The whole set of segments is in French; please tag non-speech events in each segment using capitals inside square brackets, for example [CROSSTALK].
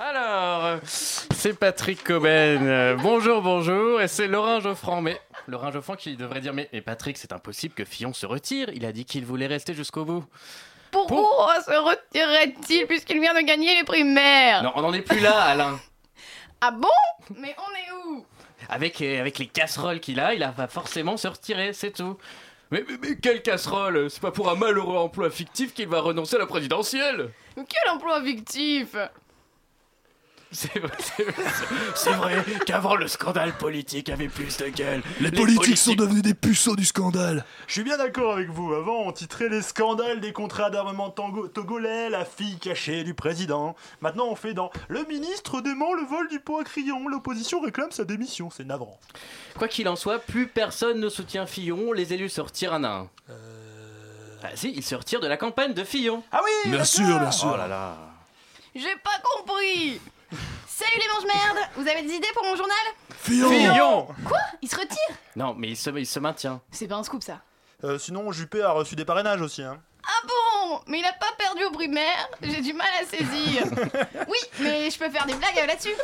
Alors, c'est Patrick Coben. Bonjour, bonjour. Et c'est Laurent Geoffrand. Mais Laurent Geoffrand qui devrait dire Mais, mais Patrick, c'est impossible que Fillon se retire. Il a dit qu'il voulait rester jusqu'au bout. Pourquoi se retirerait-il puisqu'il vient de gagner les primaires? Non, on n'en est plus là, Alain. [LAUGHS] Ah bon? Mais on est où? Avec, euh, avec les casseroles qu'il a, il va forcément se retirer, c'est tout. Mais, mais, mais quelle casserole? C'est pas pour un malheureux emploi fictif qu'il va renoncer à la présidentielle Quel emploi fictif? C'est vrai, c'est vrai, qu'avant le scandale politique avait plus de gueule. Les, politiques sont devenus des puceaux du scandale. Je suis bien d'accord avec vous. Avant, on titrait les scandales des contrats d'armement togolais, la fille cachée du président. Maintenant, on fait dans Le ministre dément le vol du pot à crayon. L'opposition réclame sa démission. C'est navrant. Quoi qu'il en soit, plus personne ne soutient Fillon, les élus se retirent un à un. Ah si, ils se retirent de la campagne de Fillon. Ah oui Bien sûr, bien sûr. Oh là là. J'ai pas compris Salut les mange-merdes Vous avez des idées pour mon journal? Fillon Fillon Il se retire? Non, mais il se, il se maintient. C'est pas un scoop ça. Euh, Sinon, Juppé a reçu des parrainages aussi. Hein. Ah bon Mais il a pas perdu aux primaires J'ai du mal à saisir. [LAUGHS] Oui, mais je peux faire des blagues là-dessus.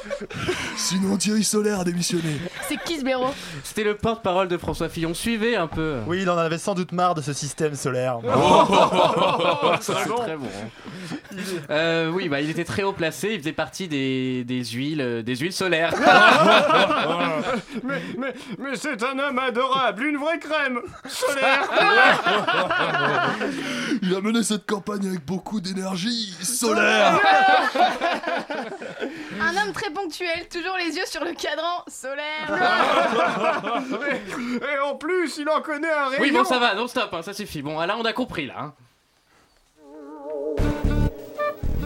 Sinon Thierry Solaire a démissionné. C'est qui ce blaireau? C'était le porte-parole de François Fillon. Suivez un peu. Oui, il en avait sans doute marre de ce système solaire. Ça, c'est très bon. hein. Euh, oui, bah, il était très haut placé. Il faisait partie des, des huiles, euh, des huiles solaires. [LAUGHS] Mais, mais, mais c'est un homme adorable, une vraie crème solaire. [LAUGHS] Il a mené cette campagne avec beaucoup d'énergie solaire. [LAUGHS] Un homme très ponctuel, toujours les yeux sur le cadran solaire. [LAUGHS] Et en plus, il en connaît un rayon. oui, bon, ça va. Non, stop. hein, ça suffit. Bon, là, on a compris là. hein.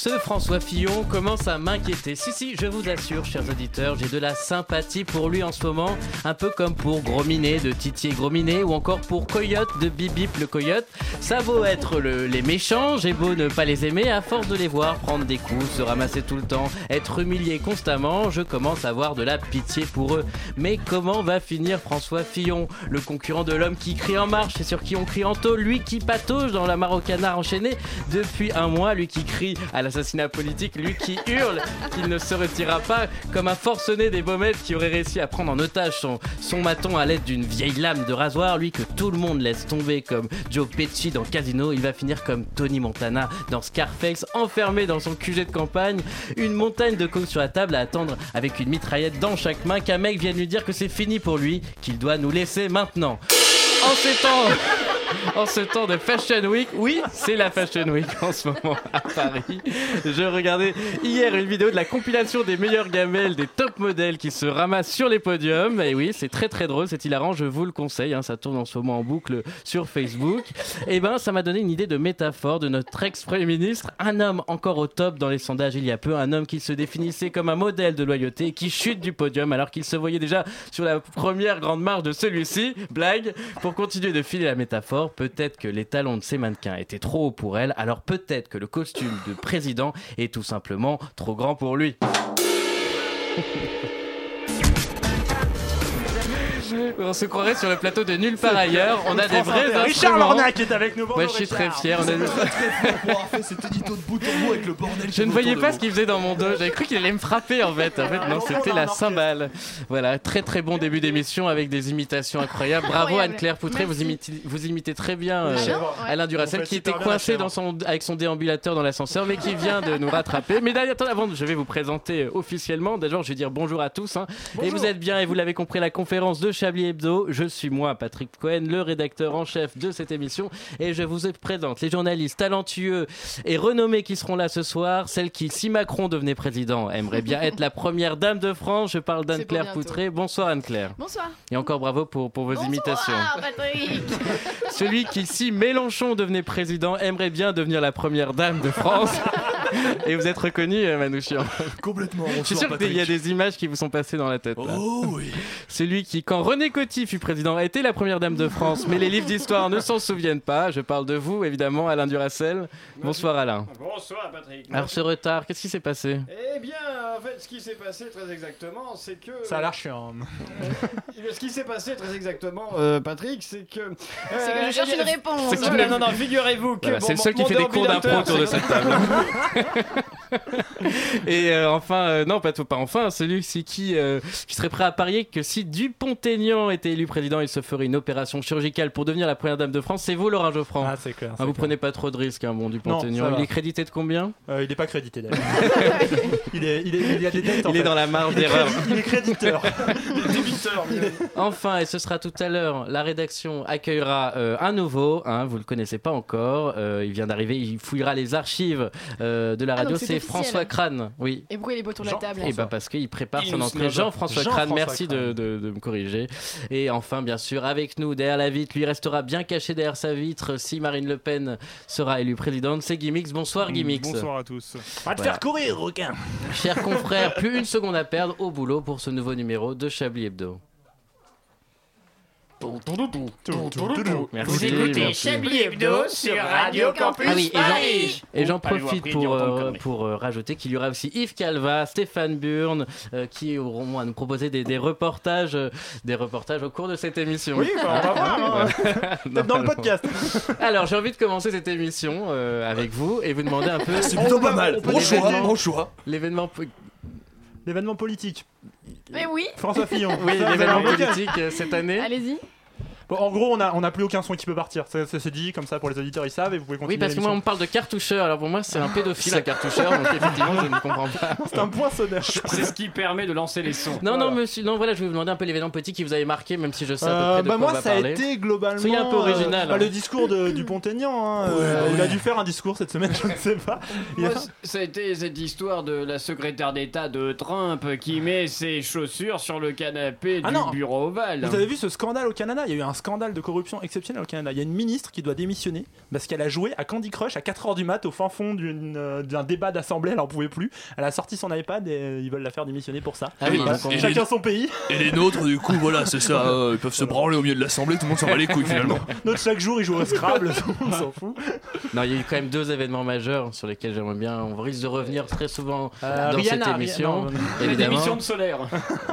Ce François Fillon commence à m'inquiéter. Si, si, je vous assure, chers auditeurs, j'ai de la sympathie pour lui en ce moment, un peu comme pour Grominet de Titier Grominet ou encore pour Coyote de Bibip le Coyote. Ça vaut être le- les méchants, j'ai beau ne pas les aimer, à force de les voir prendre des coups, se ramasser tout le temps, être humilié constamment, je commence à avoir de la pitié pour eux. Mais comment va finir François Fillon, le concurrent de l'homme qui crie en marche et sur qui on crie en tôle, lui qui patauge dans la marocanard enchaînée depuis un mois, lui qui crie à l'assassinat politique, lui qui hurle qu'il ne se retirera pas comme un forcené des baumettes qui aurait réussi à prendre en otage son, son maton à l'aide d'une vieille lame de rasoir, lui que tout le monde laisse tomber comme Joe Pesci dans Casino, il va finir comme Tony Montana dans Scarface, enfermé dans son QG de campagne, une montagne de coke sur la table à attendre avec une mitraillette dans chaque main. Qu'un mec vienne lui dire que c'est fini pour lui, qu'il doit nous laisser maintenant. En ces temps en ce temps de Fashion Week, oui, c'est la Fashion Week en ce moment à Paris. Je regardais hier une vidéo de la compilation des meilleures gamelles, des top modèles qui se ramassent sur les podiums. Et oui, c'est très très drôle, c'est hilarant, je vous le conseille. hein, ça tourne en ce moment en boucle sur Facebook. Et ben, ça m'a donné une idée de métaphore de notre ex-premier ministre, un homme encore au top dans les sondages il y a peu, un homme qui se définissait comme un modèle de loyauté, qui chute du podium alors qu'il se voyait déjà sur la première grande marche de celui-ci. Blague, continuer de filer la métaphore, peut-être que les talons de ces mannequins étaient trop hauts pour elle, alors peut-être que le costume de président est tout simplement trop grand pour lui. [LAUGHS] On se croirait sur le plateau de nulle part ailleurs. On a des vrais Richard. Lornac est avec nous. Moi, je suis très fier. On a- fait cet édito de bout en bout avec le bordel. Je ne voyais pas ce qu'il faisait dans mon dos. J'avais cru qu'il allait me frapper en fait. En fait, non, c'était la cymbale. Voilà, très très bon début d'émission avec des imitations incroyables. Bravo. Anne-Claire Poutré, vous imitez, vous imitez très bien euh. Alain Duracel qui était coincé chèvre. dans son, avec son déambulateur dans l'ascenseur, mais qui vient de nous rattraper. Mais d'ailleurs, avant, je vais vous présenter officiellement. D'abord, je vais dire bonjour à tous. hein. Et vous êtes bien, et vous l'avez compris, la conférence de Chablis Hebdo. Je suis moi, Patrick Cohen, le rédacteur en chef de cette émission, et je vous présente les journalistes talentueux et renommés qui seront là ce soir. Celle qui, si Macron devenait président, aimerait bien être la première dame de France. Je parle d'Anne-Claire. Poutré. Bonsoir Anne-Claire. Bonsoir. Et encore bravo pour, pour vos imitations. Bonsoir, Patrick. Celui qui, si Mélenchon devenait président, aimerait bien devenir la première dame de France. [LAUGHS] Et vous êtes reconnu, euh, Manouchian Complètement. Je suis Bonsoir, sûr qu'il y a des images qui vous sont passées dans la tête. là. Oh oui. Celui qui, quand René Coty fut président, a été la première dame de France, mais les livres d'histoire ne s'en souviennent pas. Je parle de vous, évidemment, Alain Duracel. Bonsoir, Alain. Bonsoir Patrick. Alors, ce retard, qu'est-ce qui s'est passé? Eh bien, en fait, ce qui s'est passé très exactement, c'est que. Ça a l'air chiant. Ce qui s'est passé très exactement, euh, Patrick, c'est que. C'est que je cherche une réponse. Ne- non, non, figurez-vous que. Voilà, bon, c'est le seul qui fait des cours d'impro autour de cette table. [LAUGHS] [LAUGHS] Et euh, enfin, euh, non, pas, tout- pas enfin, celui-ci qui, euh, qui serait prêt à parier que si Dupont-Aignan était élu président, il se ferait une opération chirurgicale pour devenir la première dame de France. C'est vous, Laurent Geoffrand Ah, c'est clair. Ah, c'est vous clair. prenez pas trop de risques, hein, bon, Dupont-Aignan. Il est crédité de combien? Euh, il est pas crédité d'ailleurs. [LAUGHS] il, est, il, est, il y a des dettes en Il est dans la marge Il est d'erreur. Il est créditeur. Débiteur, [LAUGHS] Enfin, et ce sera tout à l'heure, la rédaction accueillera euh, un nouveau, hein, vous le connaissez pas encore, euh, il vient d'arriver, il fouillera les archives euh, de la Ah, radio, c'est. François Crane, oui. Et pourquoi il est pas autour de la Jean- table Et bah parce qu'il prépare Il son entrée. Jean-François Jean-François Crane, merci de, Crane. de- de me corriger. Et enfin, bien sûr, avec nous, derrière la vitre, lui restera bien caché derrière sa vitre si Marine Le Pen sera élue présidente. C'est Gimmix. Bonsoir Gimmix. Bonsoir à tous. Va te Voilà. faire courir, requin. Chers confrères, plus une seconde à perdre au boulot pour ce nouveau numéro de Chablis Hebdo. Merci. Vous écoutez merci. Chablis Hebdo sur Radio Campus Ah oui, et j'en- Paris. Et j'en Allez voir, profite pour, euh, pour euh, rajouter qu'il y aura aussi Yves Calva, Stéphane Burn, euh, qui auront à nous proposer des, des reportages, euh, des reportages au cours de cette émission. Oui, bah, on va voir. hein. [LAUGHS] Dans le podcast. Alors, j'ai envie de commencer cette émission euh, avec vous et vous demander un peu. C'est plutôt pas mal. Bon choix, l'événement- bon choix. L'événement. L'événement politique. Mais oui, François Fillon. Oui, l'événement politique euh, cette année. allez-y. Bon, en gros, on a, on a plus aucun son qui peut partir. Ça, ça, c'est dit comme ça pour les auditeurs, ils savent et vous pouvez continuer. Oui, parce que moi, on me parle de cartoucheur. Alors pour moi, c'est un pédophile, un cartoucheur. Donc effectivement, je ne comprends pas. [LAUGHS] c'est un poinçonneur. C'est ce qui permet de lancer les sons. Non, Voilà. non, monsieur. Non, voilà, je vais vous demander un peu l'événement politique qui vous avait marqué, même si je sais à peu Euh, près de bah quoi moi on va ça a été globalement Soyez un peu original, bah, hein. le discours de, du Pont-Aignan hein, euh, Ouais, il a dû faire un discours cette semaine je ne sais pas a Moi, ça a été cette histoire de la secrétaire d'État de Trump qui met ses chaussures sur le canapé Ah du non. bureau ovale. vous avez vu ce scandale au Canada? Il y a eu un scandale de corruption exceptionnel au Canada. Il y a une ministre qui doit démissionner parce qu'elle a joué à Candy Crush à 4h du mat au fin fond d'une, euh, d'un débat d'assemblée, elle en pouvait plus. Elle a sorti son iPad et euh, ils veulent la faire démissionner pour ça. Ah oui, Voilà. donc on- Chacun son pays. Et les nôtres, du coup, voilà, c'est ça. euh, ils peuvent se branler au milieu de l'assemblée, tout le monde s'en va les couilles finalement. [LAUGHS] Notre chaque jour il joue au Scrabble, [LAUGHS] on s'en fout. Non, il y a eu quand même deux événements majeurs sur lesquels j'aimerais bien. On risque de revenir très souvent Euh, dans Rihanna, cette Rihanna- émission. non, non, non. La Évidemment. démission de Solaire.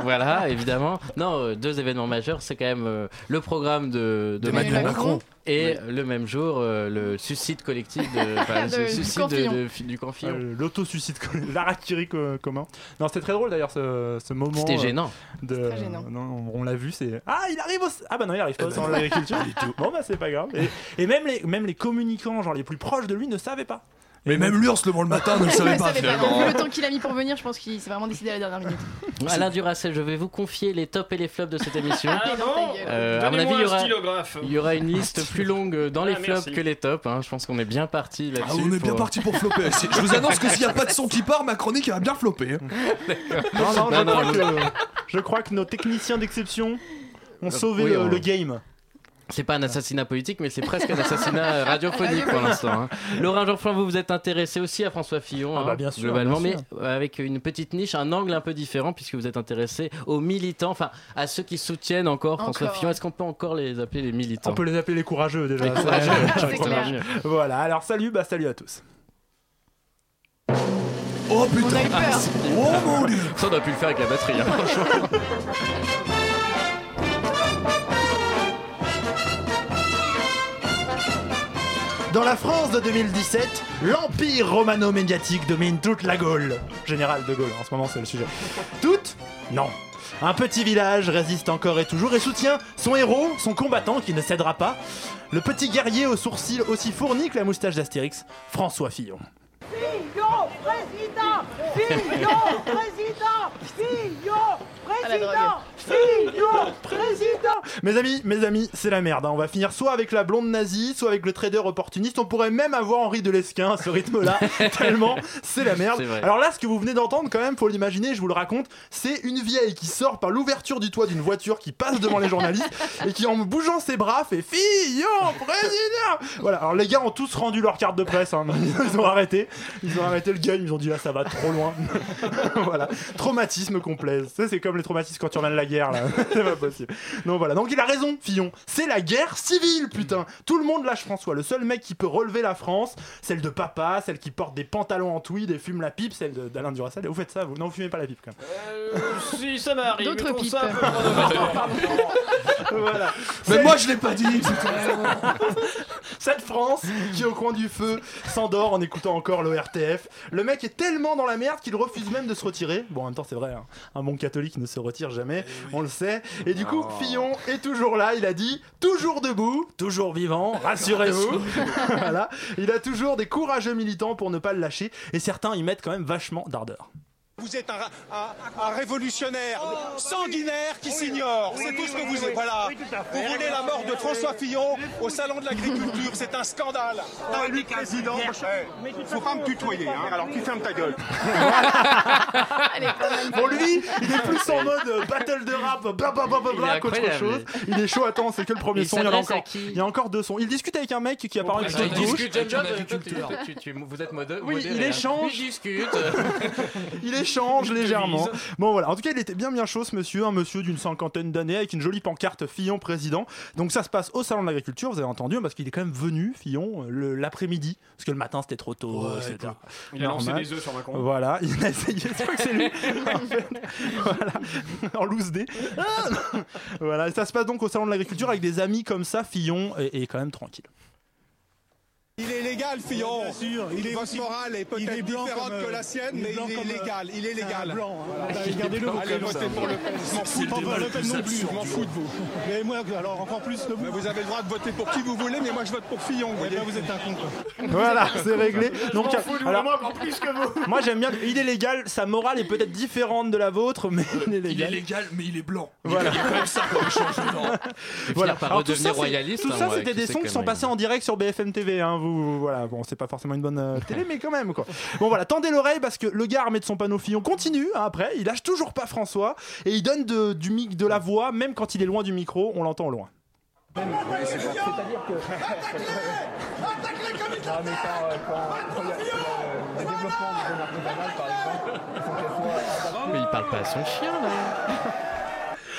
Voilà, évidemment. Non, euh, deux événements majeurs, c'est quand même euh, le programme de, Macron, Macron. et le même jour euh, le suicide collectif de, [LAUGHS] enfin, De- le du suicide camp de- Fillon. de- du camp Fillon. Euh, L'autosuicide, l'harakiri [LAUGHS] co- commun. Non, c'était très drôle d'ailleurs ce, ce moment. C'était euh, gênant. De, très gênant. non, on, on l'a vu, c'est ah il arrive au ah bah non il arrive pas dans l'agriculture. [LAUGHS] bon bah c'est pas grave. Et, et même les même les communicants genre les plus proches de lui ne savaient pas. Mais même lui, en se levant le matin, ne le [LAUGHS] savait pas finalement. Vu le temps qu'il a mis pour venir, je pense qu'il s'est vraiment décidé à la dernière minute. [LAUGHS] Alain Duracel, je vais vous confier les tops et les flops de cette émission. Ah bon. Euh, à mon avis, il y aura- stylographe. Il y aura une liste [LAUGHS] plus longue dans les Ah, flops merci. que les tops. hein. Je pense qu'on est bien parti Ah, là-dessus. on est bien parti pour flopper. Je vous annonce que s'il n'y a pas de son qui part, ma chronique elle va bien flopper. hein. Non non, je, crois non. que, je crois que nos techniciens d'exception ont sauvé oui, le, on- le game. C'est pas un assassinat politique, mais c'est presque un assassinat radiophonique pour l'instant. hein. Laurent Jean-François, vous vous êtes intéressé aussi à François Fillon, Ah hein, bah bien sûr, globalement, bien mais avec une petite niche, un angle un peu différent, puisque vous êtes intéressé aux militants, enfin à ceux qui soutiennent encore François. Fillon. Est-ce qu'on peut encore les appeler les militants? On peut les appeler les courageux déjà. Les Ça, courageux. [LAUGHS] Voilà, alors salut, bah salut à tous. Oh On a eu putain. peur. Oh mon dieu. Ça, on aurait pu le faire avec la batterie. hein, franchement. [LAUGHS] Dans la France de 2017, l'empire romano-médiatique domine toute la Gaule. Général de Gaulle, en ce moment c'est le sujet. Toute Non. Un petit village résiste encore et toujours et soutient son héros, son combattant qui ne cédera pas, le petit guerrier aux sourcils aussi fournis que la moustache d'Astérix, François Fillon. Fillon président Fillon [LAUGHS] président Fillon drogue. président Fillon président Mes amis, mes amis, c'est la merde. hein. On va finir soit avec la blonde nazie, soit avec le trader opportuniste. On pourrait même avoir Henri de Lesquin à ce rythme-là, [LAUGHS] tellement c'est la merde. C'est vrai. Alors là, ce que vous venez d'entendre, quand même, faut l'imaginer, je vous le raconte, c'est une vieille qui sort par l'ouverture du toit d'une voiture qui passe devant les journalistes et qui, en bougeant ses bras, fait Fillon, président Voilà, alors les gars ont tous rendu leur carte de presse, hein. [LAUGHS] ils ont arrêté, ils ont arrêté le gun, ils ont dit là, ça va trop loin. [LAUGHS] voilà, traumatisme complet. Ça, c'est comme les traumatismes quand tu de la guerre, là. [LAUGHS] c'est pas possible. Donc voilà, donc il a raison, Fillon. C'est la guerre civile, putain. Tout le monde lâche François. Le seul mec qui peut relever la France, celle de papa, celle qui porte des pantalons en tweed et fume la pipe, celle d'Alain Duracell. Et vous faites ça, vous? Non, vous fumez pas la pipe quand même. Euh, si, ça m'arrive. D'autres pipes. ça [LAUGHS] voilà. Mais moi je l'ai pas dit [LAUGHS] Cette France qui, au coin du feu, s'endort en écoutant encore l'ORTF. Le mec est tellement dans la merde qu'il refuse même de se retirer. Bon, en même temps, c'est vrai, hein. un bon catholique ne se retire jamais, on le sait. Et du coup, Fillon est toujours là. Il a dit toujours debout, toujours vivant, rassurez-vous. [LAUGHS] voilà. Il a toujours des courageux militants pour ne pas le lâcher. Et certains y mettent quand même vachement d'ardeur. Vous êtes un, un- un révolutionnaire sanguinaire qui s'ignore. c'est tout ce que vous êtes. Voilà. Vous voulez la mort de François Fillon au salon de l'agriculture. C'est un scandale. T'as élu président. Eh, Faut pas me tutoyer. hein. Alors tu fermes ta gueule. [LAUGHS] Pour lui, il est plus en mode euh, battle de rap, bla bla bla bla Il est bla qu'autre chose. Il est chaud, attends, c'est que le premier Il son, il y en a encore. Il y a encore deux sons. Il discute avec un mec qui apparemment est Ah, plutôt il de gauche. vous êtes mode, Oui, il hein. échange. Il discute. [LAUGHS] [LAUGHS] Il échange [LAUGHS] légèrement. Bon voilà, en tout cas, il était bien bien chaud ce monsieur, un monsieur d'une cinquantaine d'années avec une jolie pancarte Fillon président. Donc ça se passe au salon de l'agriculture, vous avez entendu, parce qu'il est quand même venu Fillon l'après-midi, parce que le matin c'était trop tôt, Ouais, etc. Il a lancé des œufs sur Macron. Voilà, [LAUGHS] il a essayé, c'est vrai que c'est lui. [LAUGHS] en fait. voilà, en loose dé. voilà, et ça se passe donc au salon de l'agriculture avec des amis comme ça, Fillon est, est quand même tranquille. Il est légal, Fillon. Bien sûr, il est Votre aussi- morale est peut-être différente comme, que la euh, sienne, il est mais il est comme, euh, légal. Il est légal. blanc, hein. Bah, Regardez-le. Allez voter pour Le Pen. Je m'en fous de Pas vous. Le Pen non plus. Je m'en fous de vous. Mais moi, alors encore plus de vous. Mais vous avez le droit de voter pour qui vous voulez, mais moi je vote pour Fillon. Vous Eh voyez. ben, vous êtes un con. quoi. Voilà, c'est réglé. Donc, m'en fous de vous, alors, moi encore plus que vous. moi j'aime bien, il est légal, sa morale est peut-être différente de la vôtre, mais il est Il est légal. légal mais il est blanc Voilà. Il y a quand même ça comme Voilà. par Alors, tout ça, c'est- royaliste, Tout hein, c'était des sons qui sont passés en direct sur BFM TV. Hein, vous, voilà, bon, c'est pas forcément une bonne euh, télé, mais quand même quoi. Bon voilà, tendez l'oreille parce que le gars armé de son panneau Fillon continue. hein, après, il lâche toujours pas François et il donne de, du mic, de la voix, même quand il est loin du micro, on l'entend au loin. Mais il parle pas à son chien là.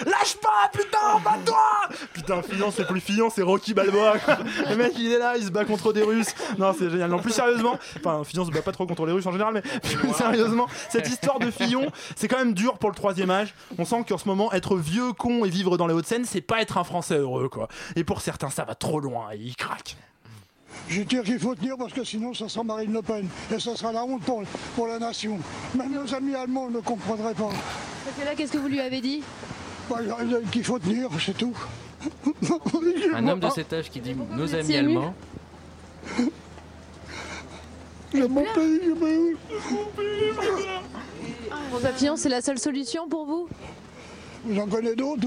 Lâche pas, putain, bats-toi Putain, Fillon, c'est plus Fillon, c'est Rocky Balboa. quoi. Le mec, il est là, il se bat contre des Russes. Non, c'est génial. Non, plus sérieusement, enfin, Fillon se bat pas trop contre les Russes en général, mais plus [LAUGHS] sérieusement, cette histoire de Fillon, c'est quand même dur pour le troisième âge. On sent qu'en ce moment, être vieux con et vivre dans les Hauts-de-Seine, c'est pas être un Français heureux, quoi. Et pour certains, ça va trop loin et ils craquent. Je tire qu'il faut tenir parce que sinon ça sera Marine Le Pen et ça sera la honte pour, pour la nation. Même nos amis allemands ne comprendraient pas. Parce que là, qu'est-ce que vous lui avez dit? Bah, qu'il faut tenir, c'est tout. Un homme de cet âge qui dit nos amis allemands. J'aime mon pays, Fillon, c'est la seule solution pour vous? J'en connais d'autres.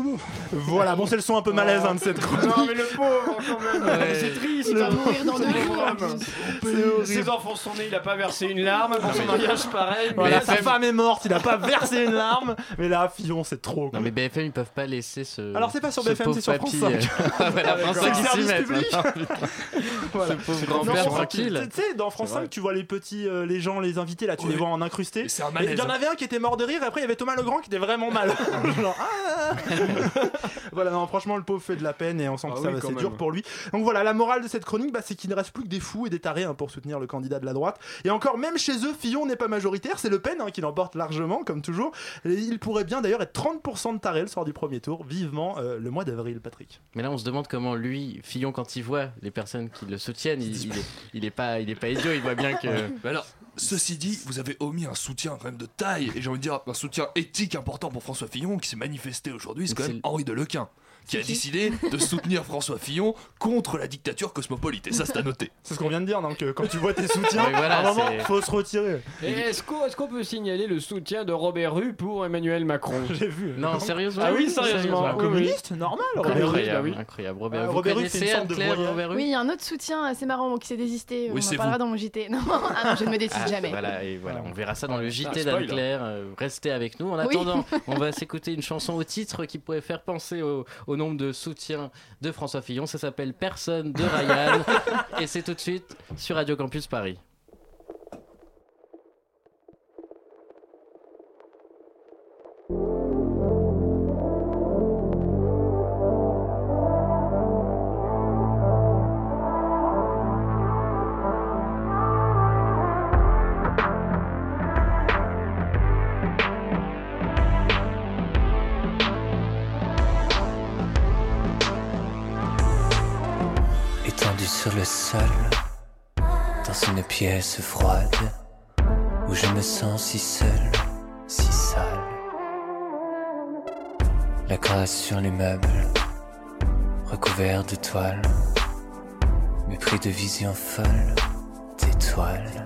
Voilà, bon, c'est le son un peu malaise hein, de cette chronique. Non, mais le pauvre, quand même. Ouais. C'est triste. Le hein. pauvre dans deux. Ses enfants sont nés, il a pas versé une larme. Pour son mariage, pareil. Voilà, sa femme est morte, il a pas versé une larme, mais là, Fillon, c'est trop. quoi. Non mais BFM ils peuvent pas laisser ce. Alors, c'est pas sur ce BFM, c'est sur France papy, 5. euh, ah, [LAUGHS] voilà, France C'est le 5 qui s'y service met, public. maintenant, putain. [LAUGHS] Voilà. Ce pauvre grand-père tranquille. Tu sais, dans France C'est 5, vrai. tu vois les petits, euh, les gens, les invités, là, tu les vois en malaise, Il y en hein. avait un qui était mort de rire, et après il y avait Thomas Legrand qui était vraiment mal. [LAUGHS] Genre, ah [LAUGHS] voilà, non, franchement, le pauvre fait de la peine et on sent que Ah oui, c'est dur pour lui. Donc voilà, la morale de cette chronique, bah, c'est qu'il ne reste plus que des fous et des tarés hein, pour soutenir le candidat de la droite. Et encore, même chez eux, Fillon n'est pas majoritaire, c'est Le Pen hein, qui l'emporte largement, comme toujours. Et il pourrait bien d'ailleurs être 30% de tarés le soir du premier tour, vivement euh, le mois d'avril, Patrick. Mais là on se demande comment lui, Fillon, quand il voit les personnes qui le soutiennent, il, [LAUGHS] il est, il est pas, il est pas idiot, il voit bien que. [LAUGHS] Alors, ceci dit, vous avez omis un soutien quand même de taille, et j'ai envie de dire un soutien éthique important pour François Fillon qui s'est manifesté aujourd'hui, c'est quand même Henri Delequin. Qui a décidé de soutenir François Fillon contre la dictature cosmopolite. Et ça, c'est à noter. C'est ce qu'on vient de dire, donc euh, quand tu vois tes soutiens, Oui, voilà, à un moment, c'est- faut se retirer. Et est-ce qu'on est-ce qu'on peut signaler le soutien de Robert Rue pour Emmanuel Macron [LAUGHS] J'ai vu. Non, sérieusement Ah oui, sérieusement. Un oui, communiste, normal. Robert Rue. Incroyable, bah oui. incroyable. Robert, vous Robert une sorte de Anne-Claire. Robert Rue Oui, il y a un autre soutien assez marrant qui s'est désisté. Oui, on c'est en parlera vous. dans mon JT. [LAUGHS] Non, ah non, je ne me décide Ah, jamais. Voilà, et voilà, on verra ça dans le Ah, JT spoil. d'Anne-Claire. Euh, Restez avec nous. En Oui. attendant, [LAUGHS] on va s'écouter une chanson au titre qui pourrait faire penser au, au nombre de soutiens de François Fillon. Ça s'appelle Personne de Ryan. [LAUGHS] et c'est tout de suite sur Radio Campus Paris. Sol, dans une pièce froide, où je me sens si seul, si sale. La grâce sur les meubles, recouvert de toile, mépris de vision folle, d'étoiles.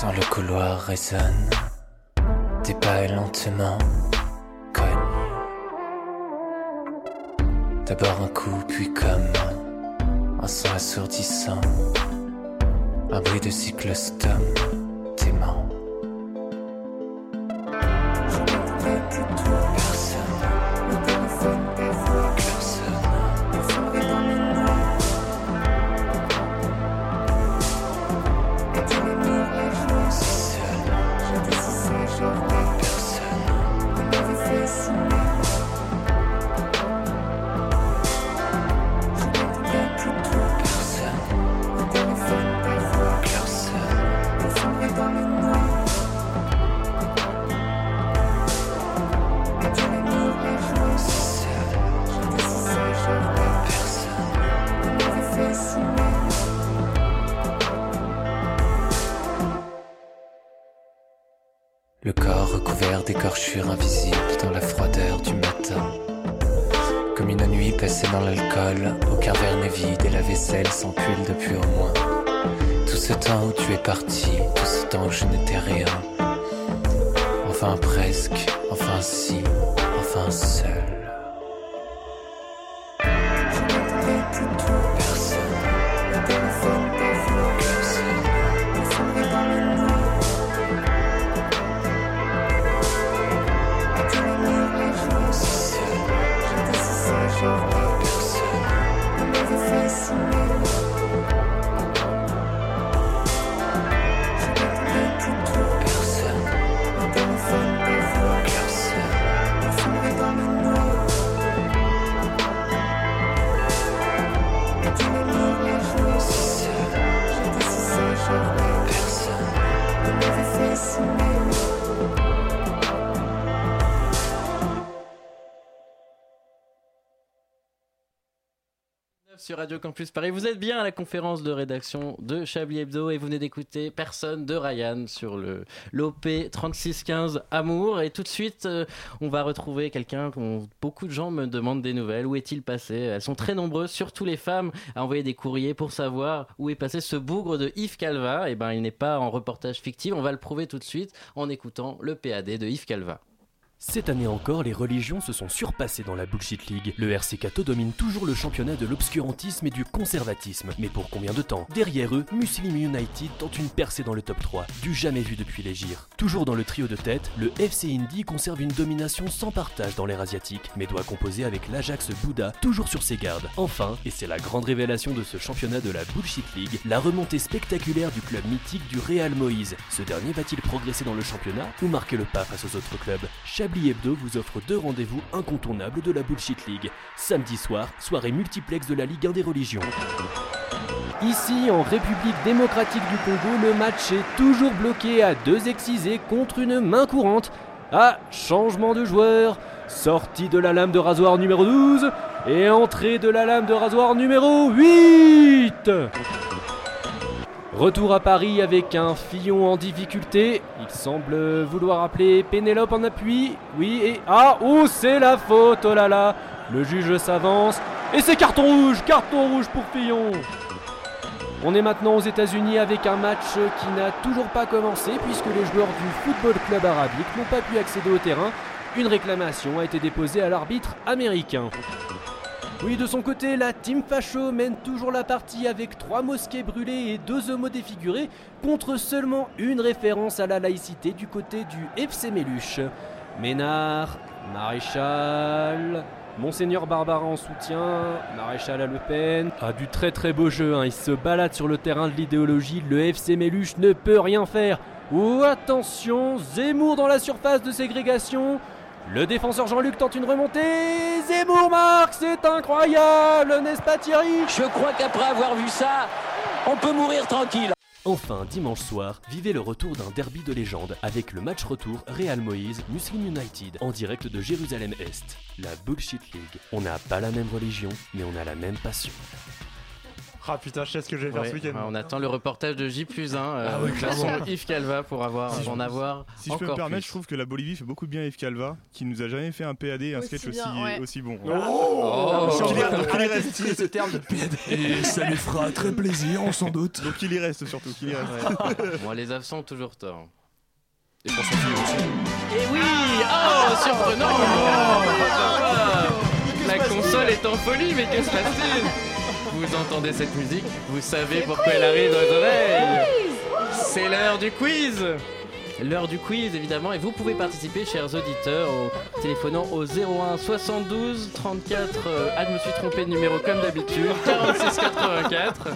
Dans le couloir résonne. Des pas lentement cognent. D'abord un coup, puis comme un son assourdissant. Un bruit de cyclostome Radio Campus Paris, vous êtes bien à la conférence de rédaction de Chablis Hebdo et vous venez d'écouter Personne de Ryan sur le l'OP 3615 Amour. Et tout de suite, euh, on va retrouver quelqu'un dont beaucoup de gens me demandent des nouvelles. Où est-il passé? Elles sont très nombreuses, surtout les femmes, à envoyer des courriers pour savoir où est passé ce bougre de Yves Calva. Et ben, il n'est pas en reportage fictif. On va le prouver tout de suite en écoutant le PAD de Yves Calva. Cette année encore, les religions se sont surpassées dans la Bullshit League. Le RC Cato domine toujours le championnat de l'obscurantisme et du conservatisme. Mais pour combien de temps? Derrière eux, Muslim United tente une percée dans le top 3, du jamais vu depuis les gires. Toujours dans le trio de tête, le FC Indy conserve une domination sans partage dans l'ère asiatique, mais doit composer avec l'Ajax Bouddha, toujours sur ses gardes. Enfin, et c'est la grande révélation de ce championnat de la Bullshit League, la remontée spectaculaire du club mythique du Real Moïse. Ce dernier va-t-il progresser dans le championnat ou marquer le pas face aux autres clubs? Hebdo vous offre deux rendez-vous incontournables de la Bullshit League. Samedi soir, soirée multiplex de la Ligue 1 des religions. Ici, en République démocratique du Congo, le match est toujours bloqué à deux excisés contre une main courante. Ah, changement de joueur, sortie de la lame de rasoir numéro 12 et entrée de la lame de rasoir numéro 8. Retour à Paris avec un Fillon en difficulté. Il semble vouloir appeler Pénélope en appui. Oui, et. Ah, oh, c'est la faute, oh là là Le juge s'avance. Et c'est carton rouge Carton rouge pour Fillon On est maintenant aux États-Unis avec un match qui n'a toujours pas commencé puisque les joueurs du Football Club Arabique n'ont pas pu accéder au terrain. Une réclamation a été déposée à l'arbitre américain. Oui, de son côté, la Team Facho mène toujours la partie avec trois mosquées brûlées et deux homos défigurés contre seulement une référence à la laïcité du côté du FC Méluche. Ménard, Maréchal, Monseigneur Barbara en soutien, Maréchal à Le Pen. Ah, du très très beau jeu, hein. il se balade sur le terrain de l'idéologie, le FC Méluche ne peut rien faire. Oh attention, Zemmour dans la surface de ségrégation. Le défenseur Jean-Luc tente une remontée. Zemmour marque, c'est incroyable, n'est-ce pas Thierry? Je crois qu'après avoir vu ça, on peut mourir tranquille. Enfin, dimanche soir, vivez le retour d'un derby de légende avec le match retour Real Moïse Muslim United en direct de Jérusalem-Est. La Bullshit League. On n'a pas la même religion, mais on a la même passion. Ah putain, je sais ce que je vais faire Ouais, ce week-end. on attend le reportage de J plus 1 Ah ouais, clairement. Yves Calva pour avoir, Si je- en avoir Si je peux me permettre, plus. je trouve que la Bolivie fait beaucoup bien Yves Calva, qui nous a jamais fait un PAD et un Aussi sketch aussi, bien, ouais. aussi bon. Oh. Donc il reste- il d'utiliser ce terme de PAD. Et ça lui fera très plaisir, on s'en doute. Donc il y reste surtout, qu'il y reste. Ouais. [LAUGHS] bon, les absents ont toujours tort. Et François Fillon aussi. Et oui Oh, surprenant La console est en folie, mais que se passe-t-il? Vous entendez cette musique Vous savez pourquoi elle arrive dans les oreilles C'est l'heure du quiz L'heure du quiz évidemment et vous pouvez participer chers auditeurs en téléphonant au 01 72 34 euh, ah je me suis trompé de numéro comme d'habitude 46 84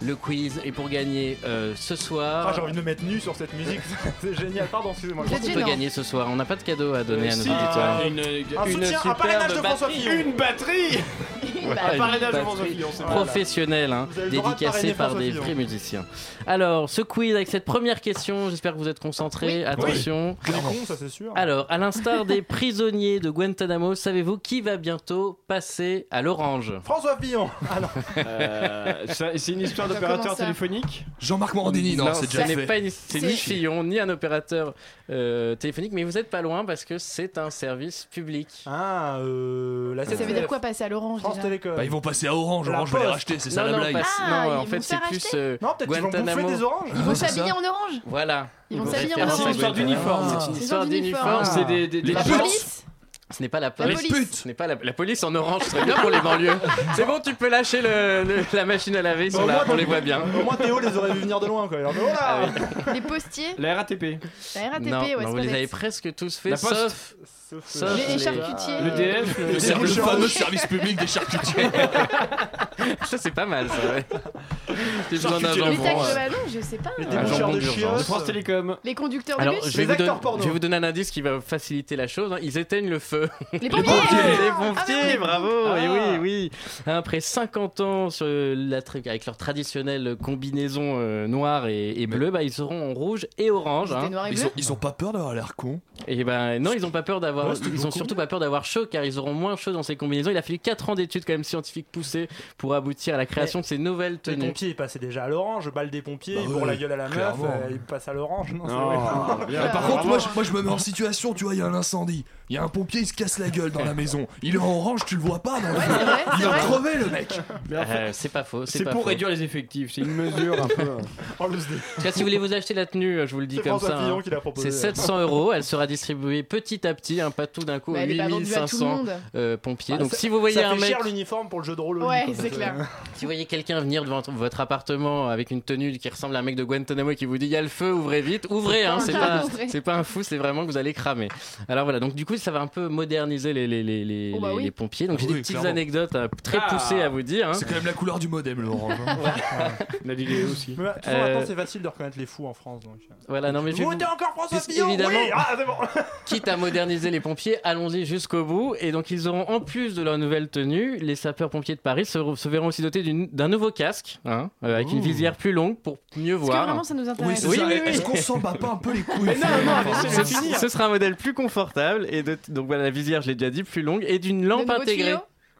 le quiz est pour gagner euh, ce soir Ah, j'ai envie de me mettre nu sur cette musique. [LAUGHS] C'est génial. Pardon, excusez-moi. Qu'est-ce qu'on peut gagner ce soir? On n'a pas de cadeau à donner à nos si, auditeurs. euh, Un soutien, un parrainage de François Fillon. Une batterie une [LAUGHS] parrainage de batterie François Fillon, c'est professionnel, hein, Vous avez le droit de dédicacé parrainer par François des Fillon. vrais musiciens. Alors, ce quiz avec cette première question, j'espère que vous êtes concentrés. Attention. C'est con, ça c'est sûr. Alors, à l'instar des prisonniers de Guantanamo, savez-vous qui va bientôt passer à l'orange? François Fillon. Ah non. Euh, ça- C'est une histoire d'opérateur comment ça téléphonique? Jean-Marc Morandini, non, c'est ce déjà n'est fait. pas une- c'est C'est- ni Fillon ni un opérateur euh, téléphonique, mais vous êtes pas loin parce que c'est un service public. Ah, euh. La Ça veut SNCF. dire quoi passer à l'orange France déjà? Télécom. Bah, ils vont passer à Orange, La Orange va les Poste. racheter, c'est ça non, la non, blague. Ah, non, ils en vont fait, se c'est faire plus acheter euh, Non, peut-être qu'ils vont Guantanamo. bouffer des oranges. Ils vont c'est s'habiller ça. en orange Voilà. Ils vont s'habiller en référence orange. à C'est une histoire Guantanamo. d'uniforme. C'est une histoire histoire d'uniforme. C'est des, des, des La police Ce n'est pas la La police. police. Ce n'est pas la, la police en orange, ce serait bien pour les banlieues. [LAUGHS] C'est bon, tu peux lâcher le, le- la machine à laver, ils sont Au là, moins, on les voit bien. Au moins Théo les aurait vu venir de loin quoi. Oh là Ah oui. Les postiers La RATP. La RATP, non, ouais, non, c'est vous pas les avez presque tous fait, La Poste. sauf, Sauf, Les les- charcutiers. Le DF. Le, le- ser- le fameux service public des charcutiers. [LAUGHS] Ça, c'est pas mal, ça, ouais. J'ai besoin d'un Charcutier. Les taxes de ballon, je sais pas. Les déboucheurs de. France Télécom. Les conducteurs de bus je vais, Les vous donner- acteurs porno. je vais vous donner un indice qui va faciliter la chose. hein. Ils éteignent le feu. Les pompiers Les Ah, pompiers, oui. bravo Ah. Et oui, oui. Après 50 ans sur la avec leur traditionnelle combinaison euh, noire et, et bleue, bah, ils seront en rouge et orange. Hein. et Ils ont, ils ont pas peur d'avoir l'air con. Et ben non, ils ont pas peur d'avoir. Ouais, ils ont surtout pas peur d'avoir chaud, car ils auront moins chaud dans ces combinaisons. Il a fallu 4 ans d'études quand même scientifiques poussées pour aboutir à la création de ces nouvelles Les tenues. pompiers ils passaient déjà à l'orange, balle des pompiers, Bah ils bourrent ouais, la gueule à la meuf, euh, ils passent à l'orange. Non, Non, [LAUGHS] Par contre, moi je, moi je me mets en situation, tu vois, il y a un incendie. Il y a un pompier, il se casse la gueule dans la maison. Il est en orange, tu le vois pas dans le film. Il vrai. crever le mec. Euh, c'est pas faux. C'est pour faux. réduire les effectifs, c'est une mesure un peu. [LAUGHS] En cas, si vous voulez vous acheter la tenue, je vous le dis comme François ça. Hein. C'est 700 euros. Elle sera distribuée petit à petit, hein, pas tout d'un coup, Bah, à tout le 8500 monde. euh, pompiers. Bah, Donc si vous voyez ça un fait mec, cher l'uniforme pour le jeu de rôle. Ouais, c'est clair. si vous voyez quelqu'un venir devant votre appartement avec une tenue qui ressemble à un mec de Guantanamo et qui vous dit il y a le feu, ouvrez vite, ouvrez. Hein, c'est [LAUGHS] pas, Ouvrez. c'est pas un fou, c'est vraiment que vous allez cramer. Alors voilà. Donc du coup, coup, ça va un peu moderniser les, les, les, les, Oh bah les- oui. les pompiers. Donc, j'ai Oui, des petites clairement. anecdotes euh, très Ah. poussées à vous dire. hein. C'est quand même la couleur du modem, le orange. hein. On a dit Léo aussi. Mais, Euh, maintenant, c'est facile de reconnaître les fous en France. Donc. euh. Voilà, non, mais Vous encore François Fillon évidemment- Oui Ah, bon [LAUGHS] quitte à moderniser les pompiers, allons-y jusqu'au bout. Et donc, ils auront, en plus de leur nouvelle tenue, les sapeurs-pompiers de Paris se, se verront aussi dotés d'un nouveau casque, hein, euh, avec une Ouh. visière plus longue pour mieux Est-ce que voir. vraiment ça nous Oui, intéresse c'est Oui, ça. oui, oui. Est-ce qu'on s'en bat pas un peu les couilles? [LAUGHS] Ce sera un modèle plus confortable et de, donc voilà la visière, je l'ai déjà dit, plus longue et d'une lampe intégrée.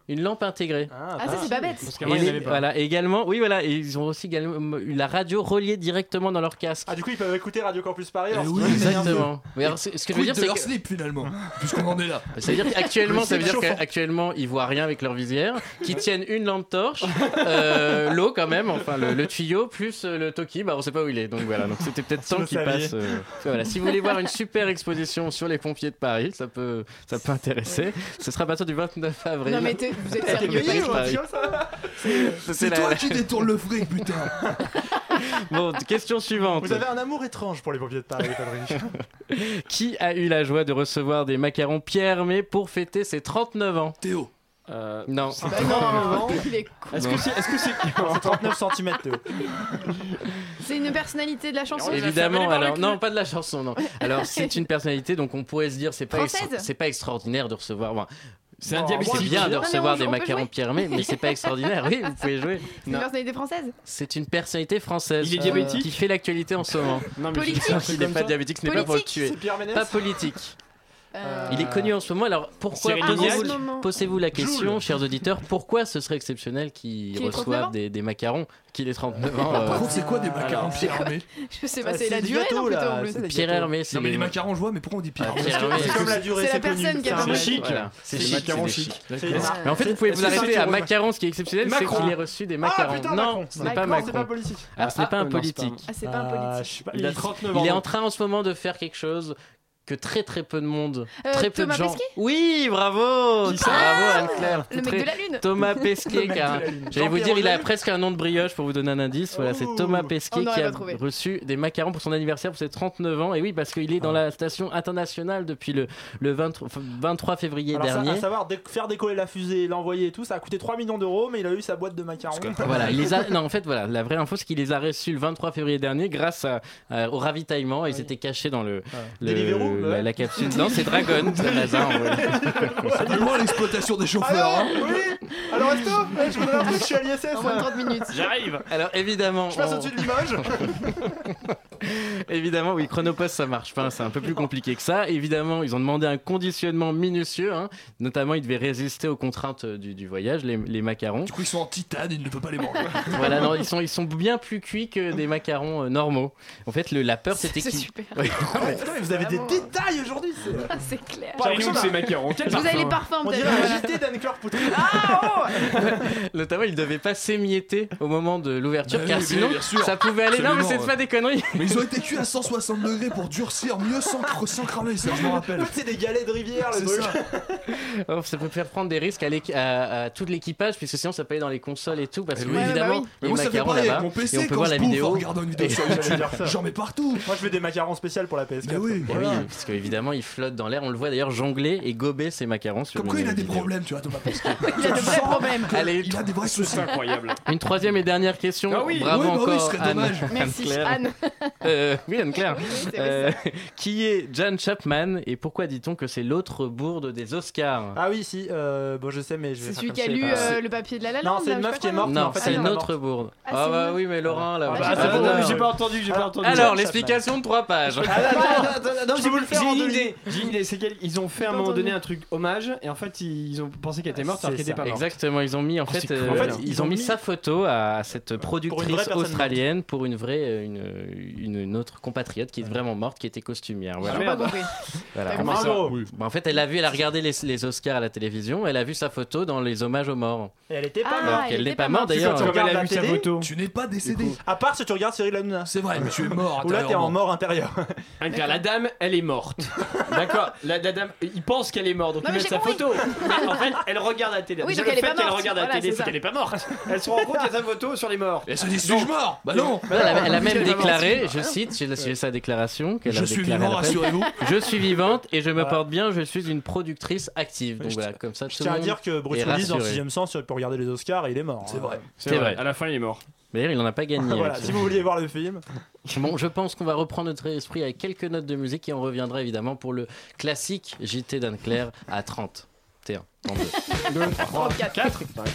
Une lampe intégrée. Ah, ça, c'est pas bête. Parce Et, qu'avant, il n'y en les- avait pas. voilà, et également, oui voilà, et ils ont aussi également eu la radio reliée directement dans leur casque. Ah, du coup, ils peuvent écouter Radio Campus Paris. alors c'est oui, énergie. Exactement. Mais alors, c'est- ce que je veux dire, de c'est leur que slip finalement, puisqu'on en est là. [LAUGHS] Ça veut dire qu'actuellement, Le ça veut dire qu'actuellement, ils voient rien avec leur visière, [LAUGHS] qu'ils tiennent une lampe torche, euh, [LAUGHS] l'eau quand même, enfin le, le tuyau, plus euh, le Toki, bah on sait pas où il est. Donc voilà, donc c'était peut-être temps vous qu'il saviez. passe. euh, voilà, si vous voulez voir une super exposition sur les pompiers de Paris, ça peut, ça peut intéresser. Ce sera à partir du 29 avril. Non, mais t'es- vous êtes sérieux C'est toi la- qui détournes le fric, putain. [LAUGHS] Bon, question suivante. Vous avez un amour étrange pour les pompiers de Paris, Patrick. [LAUGHS] Qui a eu la joie de recevoir des macarons Pierre Hermé pour fêter ses 39 ans Théo. Euh, Non. Bah [LAUGHS] il est con. Est-ce que c'est. Est-ce que c'est. C'est 39 cm, Théo. C'est une personnalité de la chanson. Évidemment, alors non, pas de la chanson, non. Alors c'est une personnalité, donc on pourrait se dire c'est pas c'est extraordinaire de recevoir. bon, C'est un c'est bien de mais recevoir on- des macarons Hermé, mais c'est pas extraordinaire. Oui, vous pouvez jouer. [LAUGHS] C'est une personnalité française. C'est une personnalité française. Il est euh, diabétique qui fait l'actualité en ce moment. Non, mais Politique. Il n'est pas diabétique, ce n'est pas pour le tuer. Pas politique. Euh, Il est connu en ce moment. Alors pourquoi Ah, posez-vous la question, chers auditeurs, pourquoi ce serait exceptionnel Qu'il ait 39 ans reçoivent des, des macarons qu'il ait 39 ans euh, Par contre, c'est quoi des macarons Pierre Hermé [LAUGHS] Je sais pas, Ah, c'est la durée, gâteaux, non, en plus. Pierre. Hermé, c'est Non, mais les macarons, je vois, mais pourquoi on dit Pierre Ah, Hermé Pierre C'est comme la durée, C'est la personne qui a C'est chic. C'est chic, macarons. C'est- Mais en fait, vous pouvez vous arrêter à sur- Macaron. Ce qui est exceptionnel, c'est qu'il ait reçu des Ah macarons. putain, non, ce n'est pas Macron. Alors, ce n'est Ah, pas un euh, non, c'est pas politique. Ah, c'est pas un Euh, politique. je sais pas. Il a 39 ans. Il est en train en ce moment de faire quelque chose que très très peu de monde, Euh, très peu Thomas de gens. Pesquet? Oui, bravo, bravo Anne-Claire. Le mec Très- de la Lune. Thomas Pesquet, [LAUGHS] car j'allais vous dire, il a presque un nom de brioche pour vous donner un indice. Voilà, c'est. Thomas Pesquet qui a trouvé. reçu des macarons pour son anniversaire pour ses 39 ans. Et oui, parce qu'il est dans la station internationale depuis le, le 23, enfin, 23 février Alors, ça, dernier. à savoir, dé- faire décoller la fusée, l'envoyer et tout, ça a coûté 3 millions d'euros, mais il a eu sa boîte de macarons. Voilà, il les a. Non, en fait, voilà, la vraie info, c'est qu'il les a reçus le 23 février dernier grâce à- au ravitaillement. Ils étaient cachés dans le, le- La, ouais. la capsule. Non, c'est Dragon, [LAUGHS] c'est vrai. C'est du moins l'exploitation des chauffeurs. Alors, hein. oui Alors, Ouais, Je voudrais un truc, je suis à l'ISS. En moins de 30 minutes. J'arrive. Alors évidemment, Je passe on- au-dessus de Limoges. [LAUGHS] évidemment, oui, Chronopost ça marche pas, c'est un peu plus compliqué que ça. Évidemment, ils ont demandé un conditionnement minutieux, hein. notamment ils devaient résister aux contraintes euh, du, du voyage, les, les macarons. Du coup, ils sont en titane, il ne peut pas les manger. [LAUGHS] voilà, non, ils sont ils sont bien plus cuits que des macarons euh, normaux. En fait, le, la peur c'était C'est qu'ils super. Oui. Ah ouais, putain, mais vous avez des Détails aujourd'hui. c'est- Ah, clair. Que c'est macarons. Quel Vous avez les parfum. parfums On dirait un. JT d'Anne-Claire Poutry. Ah oh [LAUGHS] Notamment, ils devaient pas s'émietter au moment de l'ouverture, Bah car sinon, ça pouvait aller. Non, mais c'est pas des conneries. Mais ils ont été cuits à 160 degrés pour durcir mieux sans, sans cramer, ça je me rappelle. C'est des galets de rivière, le C'est truc. ça. [LAUGHS] Oh, ça peut faire prendre des risques à, tout l'équipage, puisque sinon ça peut aller dans les consoles et tout, parce Eh que bah évidemment. Mais les macarons là-bas, mon et PC on peut quand voir je la vidéo. regardant une vidéo Et- sur J'allais [LAUGHS] YouTube. dire ça. J'en mets partout. Moi, je fais des macarons spéciaux pour la PS4. Mais oui. Parce qu'évidemment, il flotte dans l'air. On le voit d'ailleurs jongler et gober ses macarons sur Comme quoi il a des vidéo. problèmes, tu vois, Thomas Pesquet. [LAUGHS] Il a de vrais problèmes. Allez, Il a des vrais soucis. C'est incroyable. une troisième et dernière question. Ah oui. Bravo Oui, bah oui, encore, ce serait Anne. dommage. Merci. Anne. [LAUGHS] Euh, oui, Anne-Claire. Oui, Euh, qui est John Chapman et pourquoi dit-on que c'est l'autre bourde des Oscars? Ah oui, si. euh, Bon, je sais, mais je vais C'est faire celui qui a lu euh, le papier de la La Non, c'est là, une meuf pas qui est morte. Non, c'est une autre bourde. Ah, Ah bah oui, mais Laurent, là. Ah, J'ai pas entendu, j'ai pas entendu. Alors, l'explication de trois pages. Ah, Non, j'ai peux vous le faire en une deux idée. J'ai une idée. C'est qu'ils ont fait à un moment donné un truc hommage et en fait ils ont pensé qu'elle était morte alors qu'elle était pas morte. Exactement, ils ont mis en fait, euh. En fait, ils, ils ont ont mis mis- sa photo à cette productrice australienne pour une vraie, euh, une, une, une autre compatriote qui est vraiment morte, qui était costumière. Voilà. Bravo. [LAUGHS] Bah, en fait, elle a vu, elle a regardé les, les Oscars à la télévision, elle a vu sa photo dans les hommages aux morts. Et elle était pas morte. Alors elle n'est pas morte d'ailleurs. Tu Comme elle regardes a la vu sa télé, photo. Tu n'es pas décédé. À part si tu regardes Cyril Hanouna. C'est vrai, mais tu es mort. Ou là, t'es en mort intérieur. La dame, elle est morte. [LAUGHS] D'accord la, la dame, il pense qu'elle est morte, donc Non, il mais met j'ai sa compris. photo. [LAUGHS] Mais en fait, elle regarde la télé. Oui, Déjà, donc le elle est fait pas qu'elle morte. regarde la Voilà, télé, c'est c'est ça. qu'elle est pas morte. [LAUGHS] Elle se rend compte qu'il y a sa photo sur les morts. Et elle se dit, suis-je mort Bah non Elle a, elle a même déclaré, je cite, j'ai j'ai sa déclaration. qu'elle Je a suis déclarée vivant, à la presse. rassurez-vous. Je suis vivante et je me Voilà. porte bien, je suis une productrice active. Donc Je voilà, comme ça, Je tout tiens le à monde dire que Bruce est Willis dans rassuré. Sixième Sens, pour regarder les Oscars, et il est mort. C'est vrai. C'est vrai. À la fin, il est mort. D'ailleurs, il n'en a pas gagné. [LAUGHS] voilà, si vous vouliez voir le film. [LAUGHS] Bon, je pense qu'on va reprendre notre esprit avec quelques notes de musique et on reviendra évidemment pour le classique JT d'Anne-Claire à 30. T1, 32. 2, 3, 4, 5.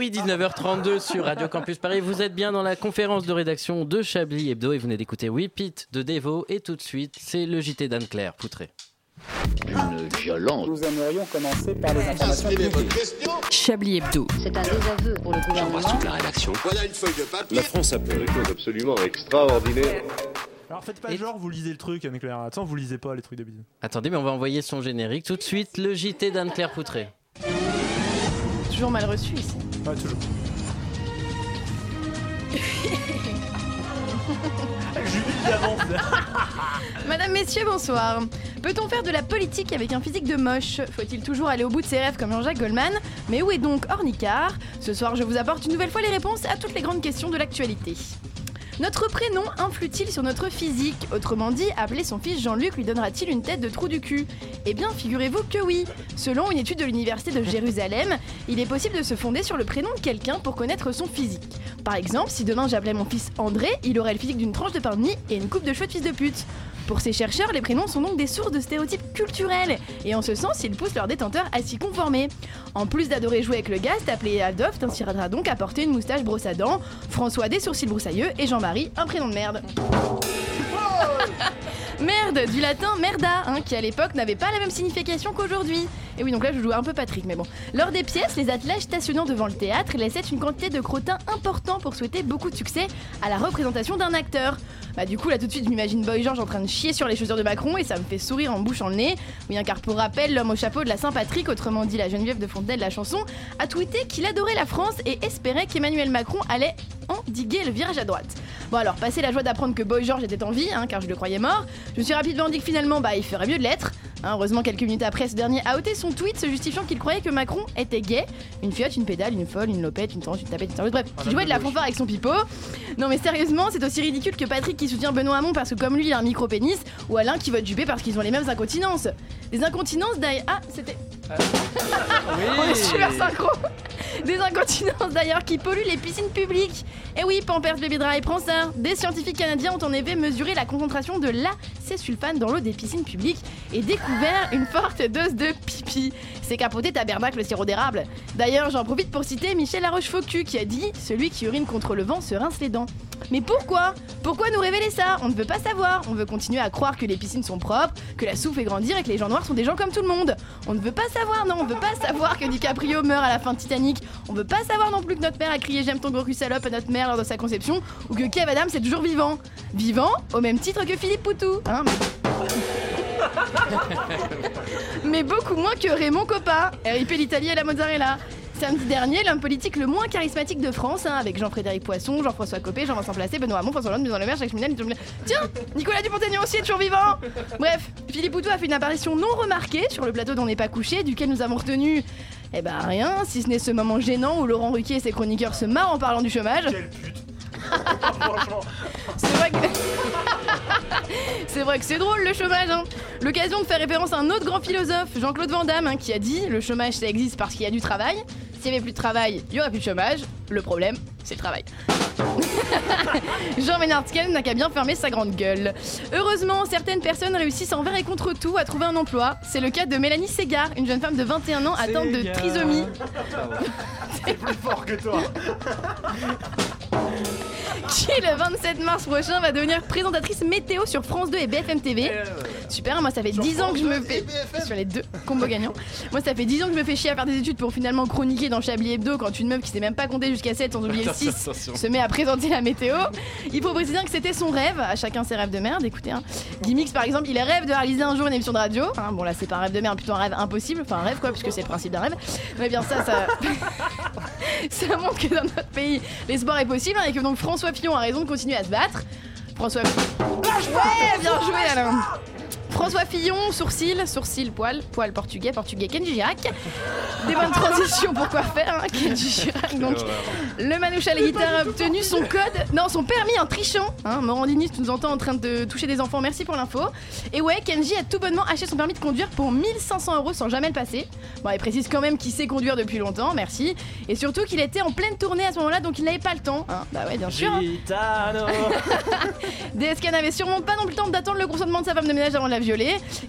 Oui, 19h32 sur Radio Campus Paris. Vous êtes bien dans la conférence de rédaction de Chablis Hebdo et vous venez d'écouter Whip de Devo. Et tout de suite, c'est le JT d'Anne-Claire Poutré. Une violence. Nous aimerions commencer par les informations publiques. Chablis Hebdo. C'est un désaveu pour le gouvernement. la rédaction. Voilà une feuille de papier. La France a fait des choses absolument extraordinaires. Alors faites pas genre, vous lisez le truc, Anne-Claire. Attends, vous lisez pas les trucs d'habitude. Attendez, mais on va envoyer son générique tout de suite. Le JT d'Anne-Claire Poutré. Toujours mal reçu ici. Ouais, toujours. [LAUGHS] Julie d'avance. [LAUGHS] Madame, messieurs, bonsoir. Peut-on faire de la politique avec un physique de moche? Faut-il toujours aller au bout de ses rêves comme Jean-Jacques Goldman? Mais où est donc Ornicard Ce soir, je vous apporte une nouvelle fois les réponses à toutes les grandes questions de l'actualité. Notre prénom influe-t-il sur notre physique Autrement dit, appeler son fils Jean-Luc lui donnera-t-il une tête de trou du cul Eh bien, figurez-vous que oui. Selon une étude de l'Université de Jérusalem, il est possible de se fonder sur le prénom de quelqu'un pour connaître son physique. Par exemple, si demain j'appelais mon fils André, il aurait le physique d'une tranche de pain de mie et une coupe de cheveux fils de pute. Pour ces chercheurs, les prénoms sont donc des sources de stéréotypes culturels, et en ce sens, ils poussent leurs détenteurs à s'y conformer. En plus d'adorer jouer avec le gaz, appelé Adolphe t'incitera donc à porter une moustache brosse à dents, François des sourcils broussailleux et Jean-Marie un prénom de merde. [LAUGHS] Merde, du latin merda, hein, qui à l'époque n'avait pas la même signification qu'aujourd'hui. Et oui, donc là je joue un peu Patrick, mais bon. Lors des pièces, les athlètes stationnant devant le théâtre laissaient une quantité de crottins important pour souhaiter beaucoup de succès à la représentation d'un acteur. Bah du coup là tout de suite je m'imagine Boy George en train de chier sur les chaussures de Macron et ça me fait sourire en bouche en le nez. Oui car pour rappel l'homme au chapeau de la Saint-Patrick, autrement dit la Geneviève de Fontenay de la chanson, a tweeté qu'il adorait la France et espérait qu'Emmanuel Macron allait endiguer le virage à droite. Bon alors passé la joie d'apprendre que Boy George était en vie, hein, car je le croyais mort, je me suis rapidement dit que finalement bah il ferait mieux de l'être. Hein, heureusement quelques minutes après ce dernier a ôté son tweet se justifiant qu'il croyait que Macron était gay. Une fiotte, une pédale, une folle, une lopette, une tranche, une tapette, une serviette, bref, qui jouait de la fanfare avec son pipeau. Non mais sérieusement, c'est aussi ridicule que Patrick qui soutient Benoît Hamon parce que comme lui il a un micro-pénis, ou Alain qui vote Juppé parce qu'ils ont les mêmes incontinences. Des incontinences d'ailleurs... Ah, c'était... On est super synchro Des incontinences d'ailleurs qui polluent les piscines publiques. Et oui, Pampers Baby Dry, prends ça. Des scientifiques canadiens ont en effet mesuré la concentration de l'acésulfane dans l'eau des piscines publiques et découvert une forte dose de pipi. C'est capoté tabernacle le sirop d'érable. D'ailleurs, j'en profite pour citer Michel Larochefoucauld qui a dit Celui qui urine contre le vent se rince les dents. Mais pourquoi? Pourquoi nous révéler ça? On ne veut pas savoir. On veut continuer à croire que les piscines sont propres, que la soupe fait grandir et que les gens noirs sont des gens comme tout le monde. On ne veut pas savoir, non, on veut pas savoir que DiCaprio meurt à la fin de Titanic. On veut pas savoir non plus que notre mère a crié J'aime ton gros cul salope à notre mère lors de sa conception ou que Kev Adams est toujours vivant. Vivant au même titre que Philippe Poutou. Mais... [LAUGHS] mais beaucoup moins que Raymond Coppa, RIP l'Italie et la mozzarella. Samedi dernier, l'homme politique le moins charismatique de France, hein, avec Jean-Frédéric Poisson, Jean-François Copé, Jean-Vincent Placé, Benoît Hamon, François Hollande, Maison Le Maire, Jacques Nicolas- Tiens, Nicolas Dupont-Aignan aussi est toujours vivant Bref, Philippe Poutou a fait une apparition non remarquée sur le plateau d'On n'est pas couché, duquel nous avons retenu, eh ben rien, si ce n'est ce moment gênant où Laurent Ruquier et ses chroniqueurs se marrent en parlant du chômage. C'est vrai que... [LAUGHS] C'est vrai que c'est drôle le chômage, hein. L'occasion de faire référence à un autre grand philosophe, Jean-Claude Van Damme, hein, qui a dit le chômage ça existe parce qu'il y a du travail. S'il n'y avait plus de travail, il y aurait plus de chômage. Le problème, c'est le travail. [LAUGHS] Jean Ménard n'a qu'à bien fermer sa grande gueule. Heureusement, certaines personnes réussissent envers et contre tout à trouver un emploi. C'est le cas de Mélanie Segar, une jeune femme de 21 ans atteinte de trisomie. [LAUGHS] C'est plus fort que toi. [LAUGHS] qui le 27 mars prochain va devenir présentatrice météo sur France 2 et BFM TV. Super, moi ça fait 10 ans que je me fais sur les deux combo gagnants. Moi ça fait 10 ans que je me fais chier à faire des études pour finalement chroniquer dans Chablis Hebdo quand une meuf qui sait même pas compter jusqu'à 7 sans oublier le 6 Attention. se met à présenter la météo. Il faut préciser que c'était son rêve, à chacun ses rêves de merde, écoutez. Hein. Gimmicks par exemple, il rêve de réaliser un jour une émission de radio. Hein, bon là c'est pas un rêve de merde, plutôt un rêve impossible, enfin un rêve quoi, puisque c'est le principe d'un rêve. Mais bien ça, ça... [LAUGHS] ça montre que dans notre pays, l'espoir est possible hein, et que donc François Fillon a raison de continuer à se battre. François Ouais, bien joué Alain François Fillon, sourcil, sourcil, poil, poil portugais, portugais, Kenji Girac. Des bonnes transitions pour quoi faire, hein, Kenji Girac. Donc, le manouche à la guitare a obtenu son code, non, son permis en trichant. Hein, Morandini, tu nous entends en train de toucher des enfants, merci pour l'info. Et ouais, Kenji a tout bonnement acheté son permis de conduire pour 1500 euros sans jamais le passer. Bon, il précise quand même qu'il sait conduire depuis longtemps, merci. Et surtout qu'il était en pleine tournée à ce moment-là, donc il n'avait pas le temps. hein. Bah ouais, bien sûr. Gitano. [LAUGHS] DSK n'avait sûrement pas non plus le temps d'attendre le consentement de sa femme de ménage avant de la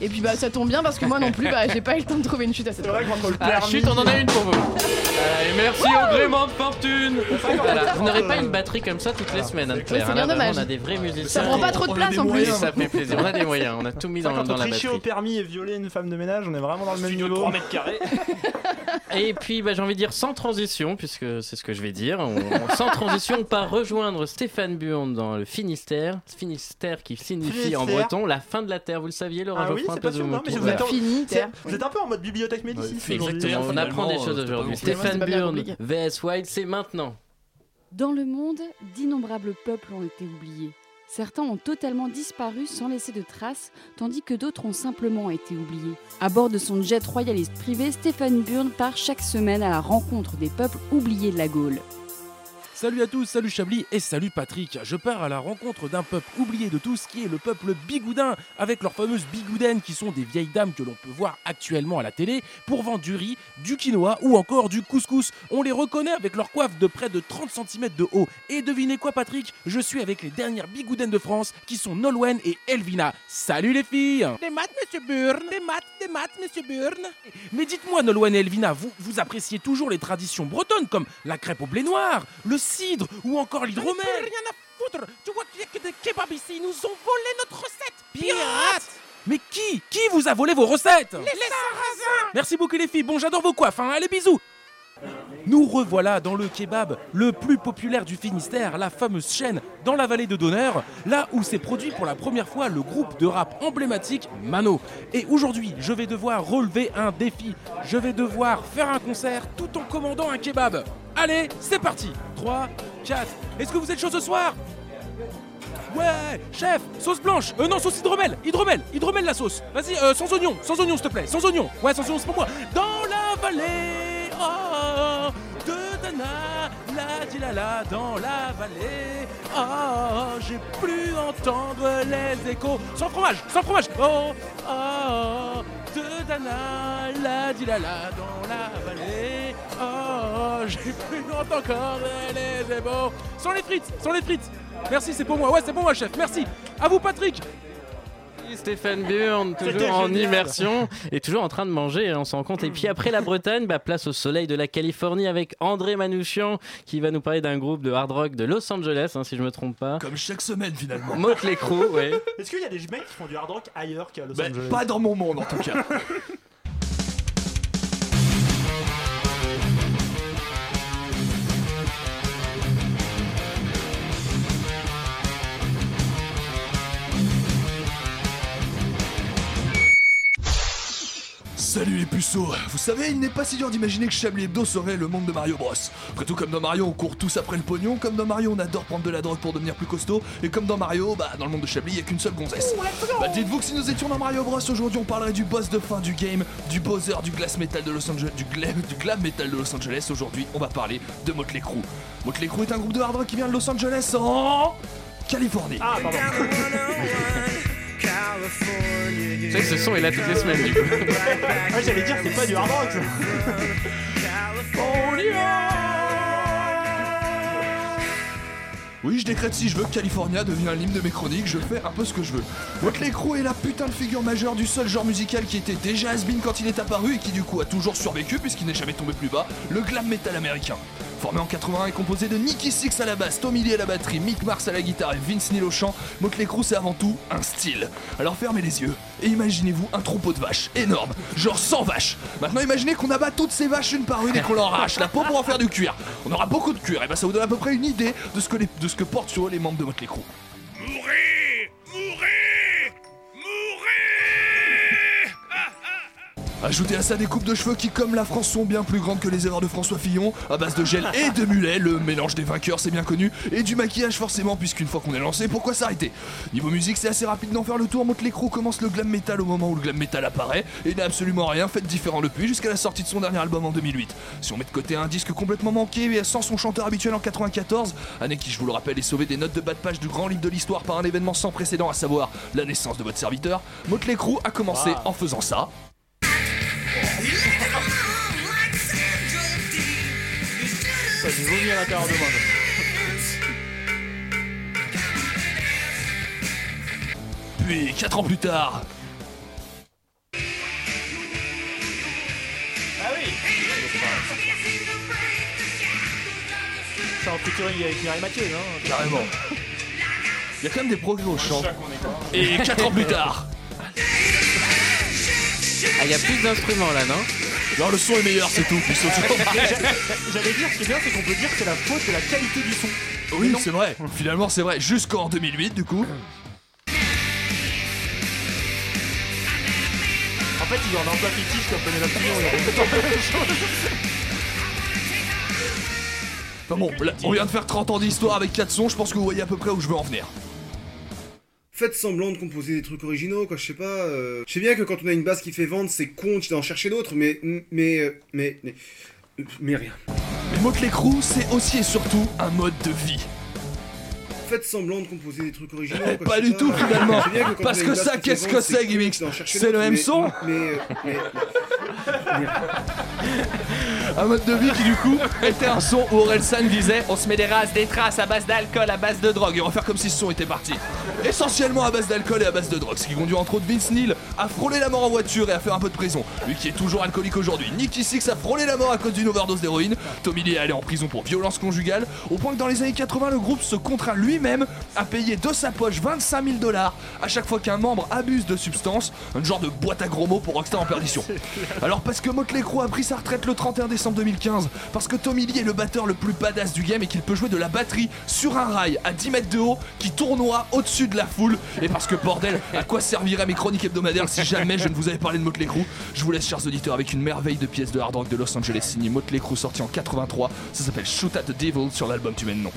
Et puis bah ça tombe bien parce que moi non plus, bah j'ai pas eu le temps de trouver une chute à cette heure. Ah, chut, on en a une pour vous. Allez, merci au gréement de fortune. Voilà, Vous n'aurez pas une batterie comme ça toutes les semaines, Anne-Claire. c'est hein. bien Là, vraiment, dommage. On a des vrais musiciens. Ça prend pas trop de place, en plus. Ça fait plaisir. On a des moyens. On a tout mis dans, dans on la tricher batterie. au permis et violer une femme de ménage, on est vraiment dans le même niveau. 3 mètres carrés. [LAUGHS] Et puis, bah, j'ai envie de dire sans transition, puisque c'est ce que je vais dire. On- on- sans transition, on part rejoindre Stéphane Burn dans le Finistère. Finistère qui signifie en breton la fin de la terre. Vous le saviez, Laurent Ah oui, Geoffroy, c'est un peu pas de sûr. Non, mais mots. vous êtes, en- Fini, vous êtes un peu en mode bibliothèque médicis. Exactement, on apprend des choses aujourd'hui. Stéphane Burn. VS Wild, c'est maintenant. Dans le monde, d'innombrables peuples ont été oubliés. Certains ont totalement disparu sans laisser de traces, tandis que d'autres ont simplement été oubliés. À bord de son jet royaliste privé, Stéphane Burn part chaque semaine à la rencontre des peuples oubliés de la Gaule. Salut à tous, salut Chablis et salut Patrick. Je pars à la rencontre d'un peuple oublié de tous qui est le peuple bigoudin, avec leurs fameuses bigoudaines qui sont des vieilles dames que l'on peut voir actuellement à la télé pour vendre du riz, du quinoa ou encore du couscous. On les reconnaît avec leur coiffe de près de 30 cm de haut. Et devinez quoi Patrick? Je suis avec les dernières bigoudaines de France qui sont Nolwenn et Elvina. Salut les filles Des maths monsieur Burn Des maths, des maths monsieur Burn Mais dites-moi Nolwenn et Elvina, vous, vous appréciez toujours les traditions bretonnes comme la crêpe au blé noir, le cidre ou encore l'hydromel. rien à foutre. Tu vois qu'il y a que des kebabs ici, ils nous ont volé notre recette. Pirates Mais qui? Qui vous a volé vos recettes? Les sarrasins Merci beaucoup les filles, bon j'adore vos coiffes, hein. allez bisous Nous revoilà dans le kebab le plus populaire du Finistère, la fameuse chaîne dans la vallée de Donneur, là où s'est produit pour la première fois le groupe de rap emblématique Mano. Et aujourd'hui, je vais devoir relever un défi. Je vais devoir faire un concert tout en commandant un kebab. Allez, c'est parti 3, 4. Est-ce que vous êtes chaud ce soir? Ouais, chef, sauce blanche. Euh non, sauce hydromel, hydromel, hydromel la sauce. Vas-y, euh, sans oignon, sans oignon s'il te plaît, sans oignon. Ouais, sans oignon, c'est pour moi. Dans la vallée, oh, de Dana, la dilala, dans la vallée, oh, j'ai plus entendre les échos. Sans fromage, sans fromage. Oh, oh, de Dana, la dilala, dans la vallée, oh, j'ai plus entendre les échos. Sans les frites, sans les frites. Merci, c'est pour moi. Ouais, c'est pour moi, chef. Merci. À vous, Patrick. Stéphane Burn, toujours en immersion et toujours en train de manger, hein, on s'en rend compte. Et puis après la Bretagne, bah, place au soleil de la Californie avec André Manouchian qui va nous parler d'un groupe de hard rock de Los Angeles, hein, si je me trompe pas. Comme chaque semaine finalement. Motley Crue, ouais. [LAUGHS] Est-ce qu'il y a des mecs qui font du hard rock ailleurs qu'à Los Bah, Angeles? pas dans mon monde en tout cas. [LAUGHS] Salut les puceaux Vous savez, il n'est pas si dur d'imaginer que Chablis Hebdo serait le monde de Mario Bros. Après tout, comme dans Mario, on court tous après le pognon, comme dans Mario, on adore prendre de la drogue pour devenir plus costaud, et comme dans Mario, bah dans le monde de Chablis, il n'y a qu'une seule gonzesse. Bah dites-vous que si nous étions dans Mario Bros, aujourd'hui on parlerait du boss de fin du game, du Bowser, du glass metal de Los Angeles, du glam, du glam metal de Los Angeles. Aujourd'hui, on va parler de Motley Crue. Motley Crue est un groupe de hard rock qui vient de Los Angeles en Californie. Ah, pardon. [LAUGHS] Tu sais que ce son est là toutes les semaines du coup. Ouais, j'allais dire, c'est pas du hard rock. Oui, je décrète si je veux que California devienne l'hymne de mes chroniques, je fais un peu ce que je veux. Motley Crue est la putain de figure majeure du seul genre musical qui était déjà has quand il est apparu et qui du coup a toujours survécu puisqu'il n'est jamais tombé plus bas, le glam metal américain. Formé en 81 et composé de Nicky Six à la basse, Tommy Lee à la batterie, Mick Mars à la guitare et Vince Neil au chant, Motley Crue c'est avant tout un style. Alors fermez les yeux et imaginez-vous un troupeau de vaches énorme, genre 100 vaches. Maintenant imaginez qu'on abat toutes ces vaches une par une et qu'on leur la peau pour en faire du cuir. On aura beaucoup de cuir et bah ça vous donne à peu près une idée de ce que, de ce que portent sur eux les membres de Motley Crue. Ajoutez à ça des coupes de cheveux qui, comme la France, sont bien plus grandes que les erreurs de François Fillon, à base de gel et de mulet, le mélange des vainqueurs c'est bien connu, et du maquillage forcément, puisqu'une fois qu'on est lancé, pourquoi s'arrêter? Niveau musique, c'est assez rapide d'en faire le tour, Motley Crue commence le glam metal au moment où le glam metal apparaît, et n'a absolument rien fait de différent depuis, jusqu'à la sortie de son dernier album en 2008. Si on met de côté un disque complètement manqué, et sans son chanteur habituel en 94, année qui, je vous le rappelle, est sauvée des notes de bas de page du grand livre de l'histoire par un événement sans précédent, à savoir la naissance de votre serviteur, Motley Crue a commencé Wow. en faisant ça. Ça j'ai vomi à l'intérieur de moi. Puis, 4 ans plus tard, Ah oui C'est en featuring avec Mireille Mathieu, non? Carrément. Il y a quand même des progrès au chant. Et 4 ans plus tard. Ah, il y a plus d'instruments là, non? Non, le son est meilleur, c'est tout. [LAUGHS] J'allais dire, ce qui est bien, c'est qu'on peut dire que c'est la faute de la qualité du son. Oui, c'est vrai. Finalement, c'est vrai. Jusqu'en 2008, du coup. En fait, ils ont un emploi fictif comme Penelope Fillon, [LAUGHS] il y a tout le temps la même chose. Enfin bon, là, on vient de faire 30 ans d'histoire avec 4 sons, je pense que vous voyez à peu près où je veux en venir. Faites semblant de composer des trucs originaux, quoi, je sais pas. euh, Je sais bien que quand on a une basse qui fait vendre, c'est con d'en chercher d'autres, mais. Mais. euh, Mais. Mais, mais rien. Motley Crue, c'est aussi et surtout un mode de vie. Faites semblant de composer des trucs originaux, quoi, Pas du tout, finalement. Parce que ça, qu'est-ce que c'est, Gimmicks C'est le même mais- son Mais. euh, mais, mais- [LAUGHS] Un mode de vie qui, du coup, était un son où Orelsan disait On se met des races, des traces à base d'alcool, à base de drogue. Et on va faire comme si ce son était parti. Essentiellement à base d'alcool et à base de drogue. Ce qui conduit entre autres Vince Neil à frôler la mort en voiture et à faire un peu de prison. Lui qui est toujours alcoolique aujourd'hui. Nicky Six a frôlé la mort à cause d'une overdose d'héroïne. Tommy Lee est allé en prison pour violence conjugale. Au point que dans les années 80, le groupe se contraint lui-même lui-même a payé de sa poche 25 000 dollars à chaque fois qu'un membre abuse de substance, un genre de boîte à gros mots pour Rockstar en perdition. [LAUGHS] Alors parce que Motley Crue a pris sa retraite le 31 décembre 2015, parce que Tommy Lee est le batteur le plus badass du game et qu'il peut jouer de la batterie sur un rail à 10 mètres de haut qui tournoie au-dessus de la foule, et parce que bordel, à quoi serviraient mes chroniques hebdomadaires si jamais je ne vous avais parlé de Motley Crue? Je vous laisse chers auditeurs avec une merveille de pièce de hard rock de Los Angeles signée Motley Crue sortie en 83, ça s'appelle Shoot at the Devil sur l'album du même nom.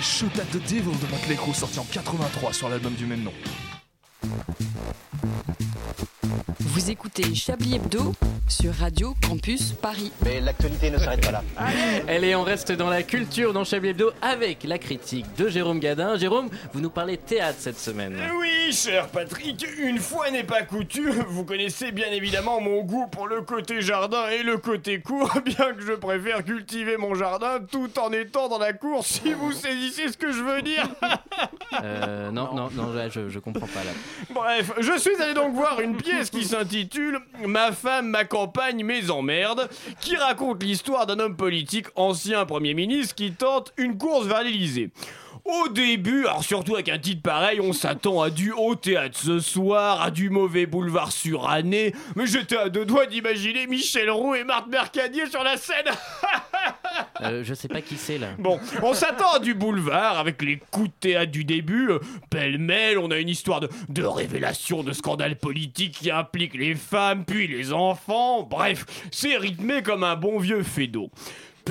Shoot at the Devil de Motley Crue sorti en 83 sur l'album du même nom. Vous écoutez Chablis Hebdo sur Radio Campus Paris. Mais l'actualité ne s'arrête pas là. Allez, on reste dans la culture dans Chablis Hebdo avec la critique de Jérôme Gadin. Jérôme, vous nous parlez théâtre cette semaine. Oui, cher Patrick, une fois n'est pas coutume, vous connaissez bien évidemment mon goût pour le côté jardin et le côté cour, [LAUGHS] bien que je préfère cultiver mon jardin tout en étant dans la cour, si vous saisissez ce que je veux dire. [LAUGHS] Euh, non, non, non, là, je, je comprends pas là. Bref, je suis allé donc voir une pièce qui s'intitule Ma femme, ma campagne, mes emmerdes, qui raconte l'histoire d'un homme politique, ancien Premier ministre, qui tente une course vers l'Elysée. Au début, alors surtout avec un titre pareil, on s'attend à du haut théâtre ce soir, à du mauvais boulevard suranné, mais j'étais à deux doigts d'imaginer Michel Roux et Marthe Mercadier sur la scène [LAUGHS] Euh, je sais pas qui c'est là. Bon, on s'attend à du boulevard avec les coups de théâtre du début. euh, Pêle-mêle, on a une histoire de, de révélation de scandales politiques qui impliquent les femmes, puis les enfants. Bref, c'est rythmé comme un bon vieux fédo.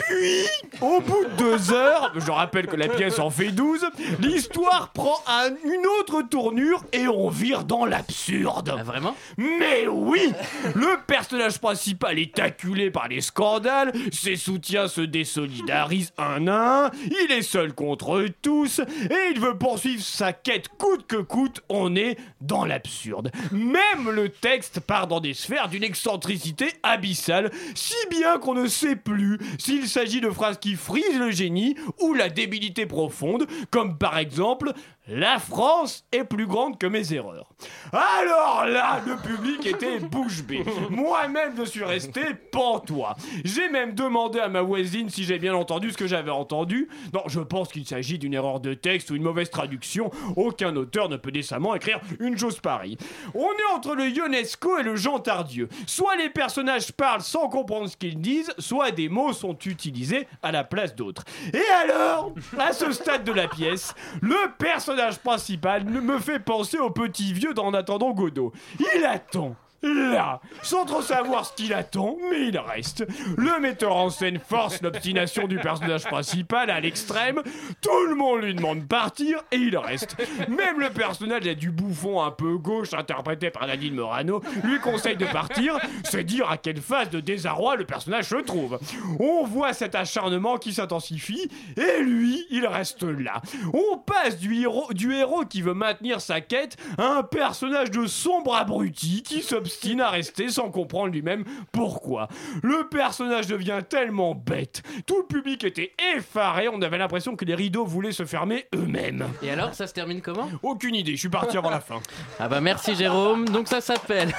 Puis, au bout de deux heures, je rappelle que la pièce en fait 12, l'histoire prend un- une autre tournure et on vire dans l'absurde. vraiment? Mais oui Le personnage principal est acculé par les scandales, ses soutiens se désolidarisent un à un, il est seul contre tous, et il veut poursuivre sa quête coûte que coûte, on est dans l'absurde. Même le texte part dans des sphères d'une excentricité abyssale, si bien qu'on ne sait plus s'il s'agit de phrases qui frisent le génie ou la débilité profonde, comme par exemple la France est plus grande que mes erreurs. Alors là, le public était bouche bée. Moi-même, je suis resté pantois. J'ai même demandé à ma voisine si j'ai bien entendu ce que j'avais entendu. Non, je pense qu'il s'agit d'une erreur de texte ou une mauvaise traduction. Aucun auteur ne peut décemment écrire une chose pareille. On est entre le Ionesco et le Jean Tardieu. Soit les personnages parlent sans comprendre ce qu'ils disent, soit des mots sont utilisés à la place d'autres. Et alors, à ce stade de la pièce, le personnage principal ne me fait penser au petit vieux d'En attendant Godot. Il attend. Là, sans trop savoir ce qu'il attend, mais il reste. Le metteur en scène force l'obstination du personnage principal à l'extrême, tout le monde lui demande de partir et il reste. Même le personnage du bouffon un peu gauche, interprété par Nadine Morano, lui conseille de partir, c'est dire à quelle phase de désarroi le personnage se trouve. On voit cet acharnement qui s'intensifie et lui, il reste là. On passe du héros, du héros qui veut maintenir sa quête à un personnage de sombre abruti qui s'obstine à rester sans comprendre lui-même pourquoi. Le personnage devient tellement bête. Tout le public était effaré, on avait l'impression que les rideaux voulaient se fermer eux-mêmes. Et alors, ça se termine comment? Aucune idée, je suis parti avant la fin. Ah bah merci Jérôme. Donc ça s'appelle.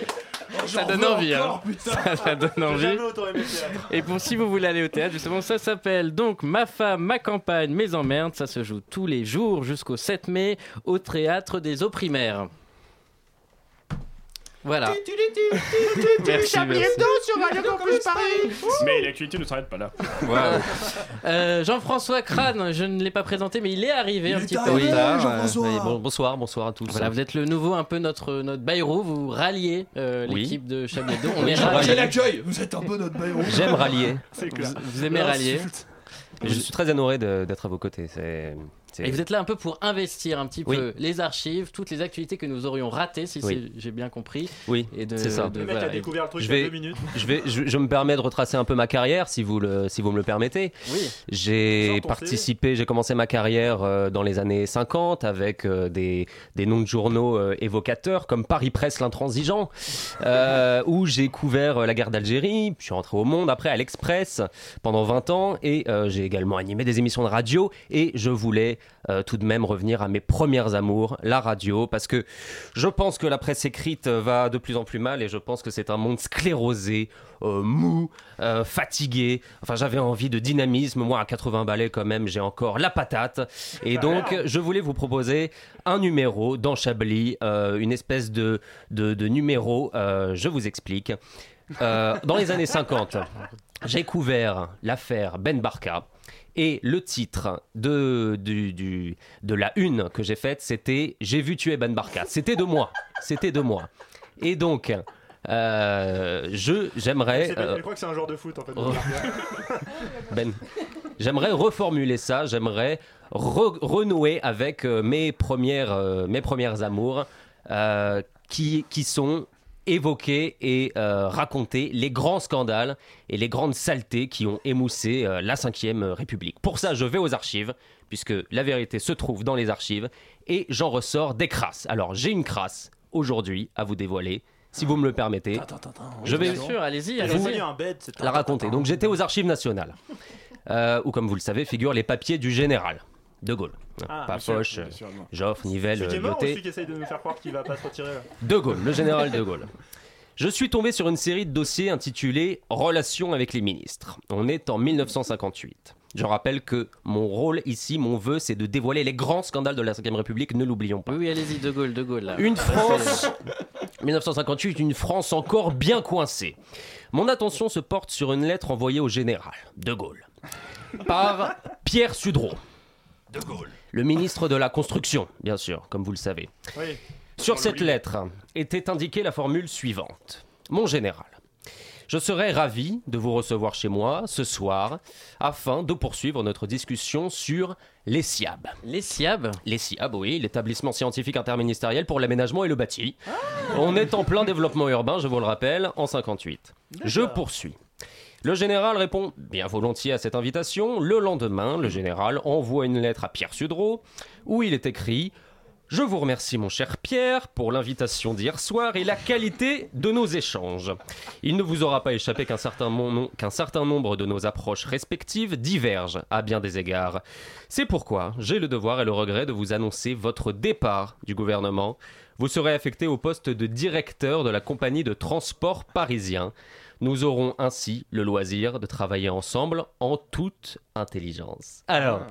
[LAUGHS] ça donne envie, hein. encore. Ça, ça donne envie. aimé le théâtre. Et pour si vous voulez aller au théâtre, justement, ça s'appelle donc Ma femme, ma campagne, mes emmerdes. Ça se joue tous les jours jusqu'au 7 mai au théâtre des eaux primaires. Voilà. Merci, Chablis merci. Hebdo sur Radio Campus Paris. Mais l'actualité ne s'arrête pas là. Euh, Jean-François Crane, je ne l'ai pas présenté, mais il est arrivé un est petit peu arrivé, en retard. Jean-François. Euh, bon- bonsoir, bonsoir à tous. Voilà, vous êtes le nouveau, un peu notre notre Bayrou. Vous ralliez euh, Oui. l'équipe de Chablis Hebdo. On est. Quel accueil Vous êtes un peu notre baillon. J'aime rallier. C'est clair. Vous, vous aimez rallier. Je suis très honoré de- d'être à vos côtés. C'est. Et vous êtes là un peu pour investir un petit Oui. peu les archives, toutes les activités que nous aurions ratées, si Oui. j'ai bien compris. Oui, Et de- c'est ça. de- Le mec voilà, a découvert le truc Je il y a vais, deux minutes. je vais, je, je me permets de retracer un peu ma carrière, si vous le, si vous me le permettez. Oui. J'ai participé, j'ai commencé ma carrière euh, dans les années 50 avec euh, des, des noms de journaux euh, évocateurs comme Paris Presse l'intransigeant, euh, où j'ai couvert euh, la guerre d'Algérie. Je suis rentré au Monde après à l'Express pendant 20 ans et euh, j'ai également animé des émissions de radio et je voulais euh, tout de même revenir à mes premières amours, la radio, parce que je pense que la presse écrite euh, va de plus en plus mal et je pense que c'est un monde sclérosé, euh, mou, euh, fatigué. Enfin, j'avais envie de dynamisme. Moi, à 80 balais, quand même, j'ai encore la patate. Et donc, je voulais vous proposer un numéro dans Chablis, une espèce de, de, de numéro. je vous explique. Dans les années 50, j'ai couvert l'affaire Ben Barka. Et le titre de, du, du- de la une que j'ai faite, c'était J'ai vu tuer Ben Barka. C'était de moi. C'était de moi. Et donc, euh, je j'aimerais. Euh, Je crois que c'est un joueur de foot en fait. Oh. [LAUGHS] ben, j'aimerais reformuler ça, j'aimerais re- renouer avec euh, mes, premières, euh, mes premières amours euh, qui, qui sont évoquer et euh, raconter les grands scandales et les grandes saletés qui ont émoussé euh, la Ve République. Pour ça, je vais aux archives, puisque la vérité se trouve dans les archives, et j'en ressors des crasses. Alors, j'ai une crasse aujourd'hui à vous dévoiler, si vous me le permettez. Je vais Bien sûr, allez-y, allez-y. la raconter. Donc j'étais aux archives nationales, euh, où comme vous le savez figurent les papiers du général de Gaulle. Ah, Pas Foch, non. Joffre, Nivelle, Celui qui est mort ou Lyoté. celui qui essaye de nous faire croire qu'il va pas se retirer là De Gaulle, le général de Gaulle. Je suis tombé sur une série de dossiers intitulés Relations avec les ministres. On est en 1958. Je rappelle que mon rôle ici, mon vœu, c'est de dévoiler les grands scandales de la Ve République, ne l'oublions pas. Oui, oui, allez-y, De Gaulle, De Gaulle. là. Une France, 1958, une France encore bien coincée. Mon attention se porte sur une lettre envoyée au général de Gaulle par Pierre Sudreau. De Gaulle. Le ministre de la Construction, bien sûr, comme vous le savez. Oui. Sur cette lettre était indiquée la formule suivante. Mon général, je serais ravi de vous recevoir chez moi ce soir afin de poursuivre notre discussion sur les SIAB. Les SIAB Les SIAB, oui, l'établissement scientifique interministériel pour l'aménagement et le bâti. On est en plein développement urbain, je vous le rappelle, en 58. Je poursuis. Le général répond bien volontiers à cette invitation. Le lendemain, le général envoie une lettre à Pierre Sudreau où il est écrit Je vous remercie, mon cher Pierre, pour l'invitation d'hier soir et la qualité de nos échanges. Il ne vous aura pas échappé qu'un certain, certain nombre de nos approches respectives divergent à bien des égards. C'est pourquoi j'ai le devoir et le regret de vous annoncer votre départ du gouvernement. Vous serez affecté au poste de directeur de la compagnie de transport parisien. Nous aurons ainsi le loisir de travailler ensemble en toute intelligence. Alors,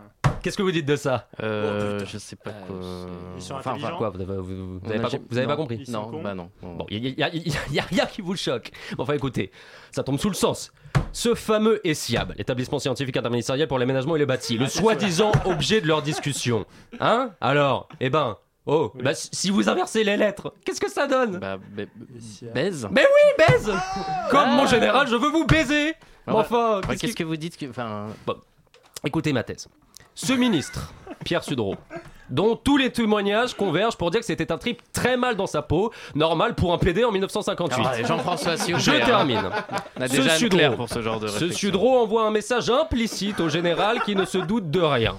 qu'est-ce que vous dites de ça? Euh, je sais pas quoi. Ils sont Enfin, intelligents. Quoi, vous avez, vous- vous On avez a pas, compris Non, bah non. Bon, il n'y a, y a- y a rien qui vous choque. Bon, enfin, écoutez, ça tombe sous le sens. Ce fameux ESIAB, l'établissement scientifique interministériel pour l'aménagement et le bâti, le soi-disant objet de leur discussion. Hein? Alors, eh ben, Oh, bah si- vous inversez les lettres, qu'est-ce que ça donne Bah, baise. Mais oui, baise Comme Ah. mon général, je veux vous baiser enfin, Qu'est-ce que vous dites que. Enfin. Bon, écoutez ma thèse. Ce ministre, Pierre Sudreau, dont tous les témoignages convergent pour dire que c'était un trip très mal dans sa peau, normal pour un PD en 1958. Ah, Jean-François, vous Je hein. termine. On a déjà Anne Claire pour ce genre de ce. Sudreau envoie un message implicite au général qui ne se doute de rien.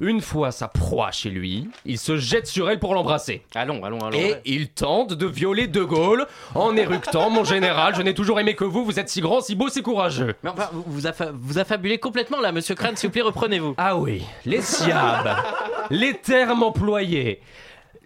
Une fois sa proie chez lui, il se jette sur elle pour l'embrasser. Allons, allons, allons. Et il tente de violer De Gaulle en éructant Mon général, je n'ai toujours aimé que vous, vous êtes si grand, si beau, si courageux. Mais enfin, vous, vous, affa- vous affabulez complètement là, monsieur Crane, s'il vous plaît, reprenez-vous. Ah oui, les siabes, les termes employés.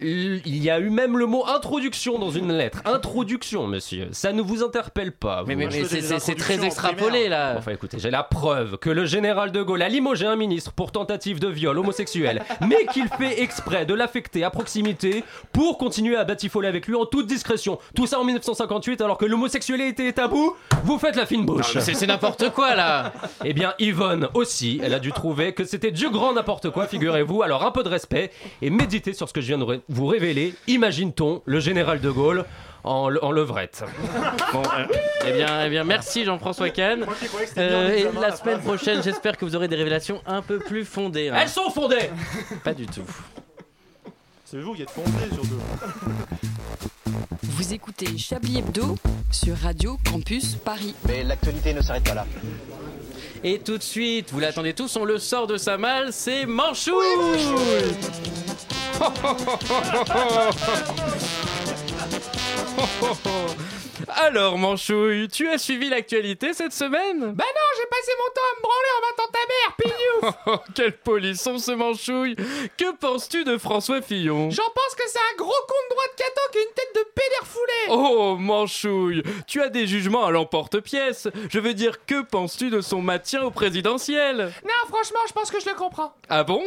Il y a eu même le mot introduction dans une lettre. Introduction, monsieur. Ça ne vous interpelle pas. Mais- vous mais- mais c'est- très extrapolé, là. Enfin écoutez, j'ai la preuve que le général de Gaulle a limogé un ministre pour tentative de viol homosexuel, [LAUGHS] mais qu'il fait exprès de l'affecter à proximité pour continuer à batifoler avec lui en toute discrétion. Tout ça en 1958 alors que l'homosexualité est tabou. Vous faites la fine bouche. C'est- n'importe quoi, là. [LAUGHS] Eh bien, Yvonne aussi, elle a dû trouver que c'était du grand n'importe quoi, figurez-vous. Alors, un peu de respect et méditez sur ce que je viens de vous révéler. Imagine-t-on le général de Gaulle en, le- en levrette Bon, euh, eh bien, eh bien, merci Jean-François Kahn. Euh, et la semaine prochaine, [LAUGHS] j'espère que vous aurez des révélations un peu plus fondées. hein. Elles sont fondées Pas du tout. C'est vous qui êtes fondé surtout. [LAUGHS] Vous écoutez Chablis Hebdo sur Radio Campus Paris. Mais l'actualité ne s'arrête pas là. Et tout de suite, vous l'attendez tous, on le sort de sa malle, c'est Manchou [LAUGHS] [LAUGHS] Alors Manchouille, tu as suivi l'actualité cette semaine? Bah non, j'ai passé mon temps à me branler en battant ta mère, pignouf. [LAUGHS] Oh, quel polisson ce Manchouille. Que penses-tu de François Fillon? J'en pense que c'est un gros con de droite cato qui a une tête de pédère foulée Oh Manchouille, tu as des jugements à l'emporte-pièce. Je veux dire, que penses-tu de son maintien au présidentiel? Non, franchement, je pense que je le comprends. Ah bon?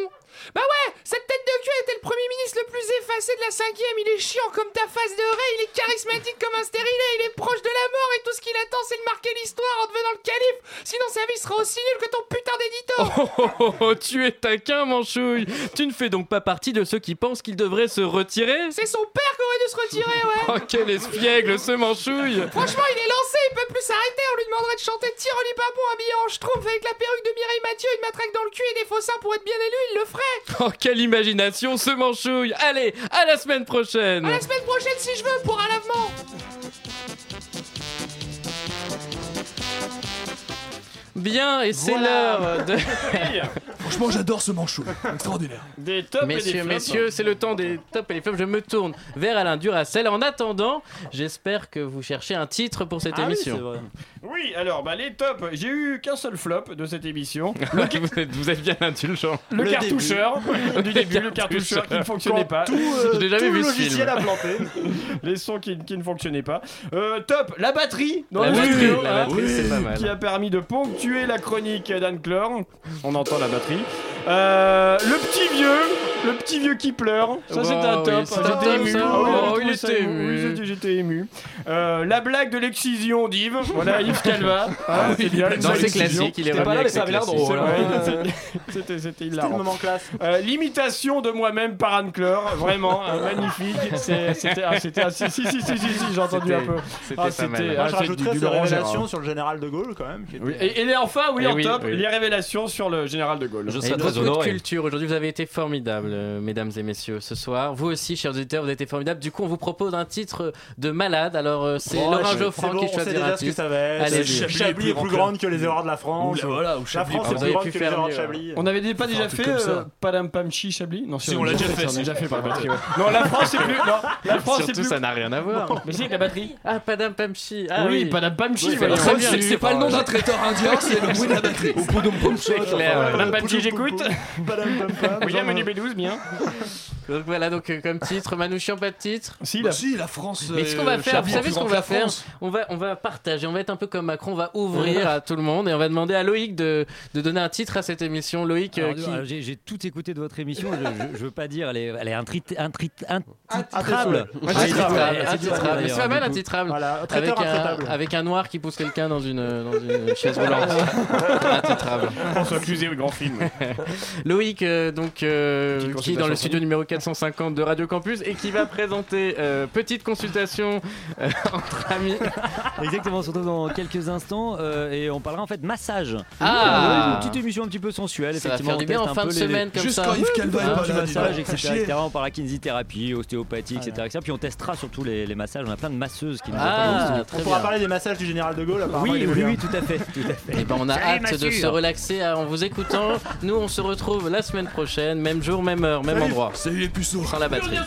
Bah ouais, cette tête de cul était le premier ministre le plus effacé de la cinquième. Il est chiant comme ta face de raie, il est charismatique comme un stérilé, il est proche de la mort et tout ce qu'il attend c'est de marquer l'histoire en devenant le calife. Sinon sa vie sera aussi nulle que ton putain d'édito. Oh, oh, oh, oh, tu es taquin, Manchouille. Tu ne fais donc pas partie de ceux qui pensent qu'il devrait se retirer? C'est son père qui aurait dû se retirer, ouais. [LAUGHS] Oh, quel espiègle ce Manchouille Franchement, il est lancé, il peut plus s'arrêter. On lui demanderait de chanter Tiroli Papon habillé en schtroumpf avec la perruque de Mireille Mathieu, une matraque dans le cul et des faux seins pour être bien élu, il le ferait. [LAUGHS] Oh, quelle imagination ce Manchouille Allez, à la semaine prochaine À la semaine prochaine si je veux pour un lavement. Bien, et c'est Voilà. l'heure de... [LAUGHS] Franchement, j'adore ce manchot. Extraordinaire. Des tops et des Messieurs, flops. messieurs, c'est le temps des tops et les flops. Je me tourne vers Alain Duracel. En attendant, j'espère que vous cherchez un titre pour cette Ah émission. Oui, alors, bah, les tops, j'ai eu qu'un seul flop de cette émission. [LAUGHS] vous, êtes, vous êtes bien indulgent. Le, cartoucheur [LAUGHS] du début, le cartoucheur qui ne fonctionnait pas. Tout, euh, tout vu le logiciel a planté. Les sons qui, qui ne fonctionnaient pas. Euh, top, la batterie dans La le batterie, la batterie, c'est pas mal. Qui a permis de ponctuer la chronique d'Anne Clore. On entend la batterie. Euh, le petit vieux, le petit vieux qui pleure. Ça Wow, c'était un top. c'est un J'étais top, ému. ça. Ah Oh, il était. Oui, j'étais- J'étais ému. Euh, la blague de l'excision d'Yves. Voilà, Yves Calva. Ah oui, c'est bien. classiques, il est pas là, avec mais ça ses avait l'air classiques. drôle. Ouais, C'était c'était C'était hilarant. le moment classe. Euh, L'imitation de moi-même par Anne Clore, vraiment euh, magnifique. C'était, ah, c'était, ah, si, si, si, si, si, si, j'ai entendu un peu. C'était Ah, pas mal. Moi, ah, je rajouterais révélations sur le général de Gaulle quand même. Et, enfin, oui, Eh en oui, top, oui. les révélations sur le général de Gaulle. Et beaucoup de culture aujourd'hui, vous avez été formidables, euh, mesdames et messieurs, ce soir. Vous aussi, chers auditeurs, vous avez été formidables. Du coup, on vous propose un titre de malade. Alors, euh, c'est Oh, Laurent je- Geoffrand bon, qui on sait déjà un ce que titre. ça va être. Allez, Chablis, Chablis est plus grande que les erreurs de la France. Voilà, ou la France est plus grande pu que les faire erreurs de. Chablis. On avait pas déjà fait euh, Padam Pam Chi Chablis Non, Si, on l'a déjà fait, On si. l'a déjà fait par la batterie. ouais. Non, la France c'est plus. La France c'est Surtout, plus. ça n'a rien à voir. Mais c'est avec la batterie. Ah, Padam Pamchi. Ah, oui, oui, Padam Pam Chi. Oui, voyons. très bien. C'est pas le nom d'un traiteur indien, [LAUGHS] c'est le bruit de la batterie. C'est clair. Padam Pam Chi, j'écoute. Padam Pam Pam. William Menu B12, bien. Donc voilà, donc euh, comme titre, Manouchian, pas de titre. Si, Bah la- si, la France. Mais ce qu'on euh, va faire, vous savez ce qu'on va faire on va, on va partager, on va être un peu comme Macron, on va ouvrir à tout le monde et on va demander à Loïc de, de donner un titre à cette émission. Loïc, euh, qui... alors, J'ai tout écouté de votre émission. Je, je, je veux pas dire, elle est, elle est intrit, intrit, Intitrable. intitrable. Intitrable, c'est c'est pas mal intitrable. Voilà, avec, un, intraitable. avec un noir qui pousse quelqu'un dans une, dans une chaise [LAUGHS] roulante. Intitrable. François Cluzet, le grand film. [LAUGHS] Loïc, euh, donc euh, qui est dans le studio numéro 450 de Radio Campus et qui va présenter euh, petite consultation euh, [LAUGHS] entre amis. Exactement, on se retrouve dans quelques instants euh, et on parlera en fait massage. Ah. Une petite émission un petit peu sensuelle, Ça va effectivement. faire du on bien en fin de les- semaine comme Juste ça. quand Yves Calva est pas massage, etc.. On parlera kinésithérapie, ostéopathie, etc., etc. Puis on testera surtout les, les massages. On a plein de masseuses qui nous Ah, attendent au On pourra bien. parler des massages du général de Gaulle. apparemment, Oui, oui, oui, tout à fait. Tout à fait. Et ben on a Salut, hâte de se relaxer euh, en vous écoutant. Nous on se retrouve la semaine prochaine, même jour, même heure, même Salut. endroit. Salut les puceaux. Sans la batterie.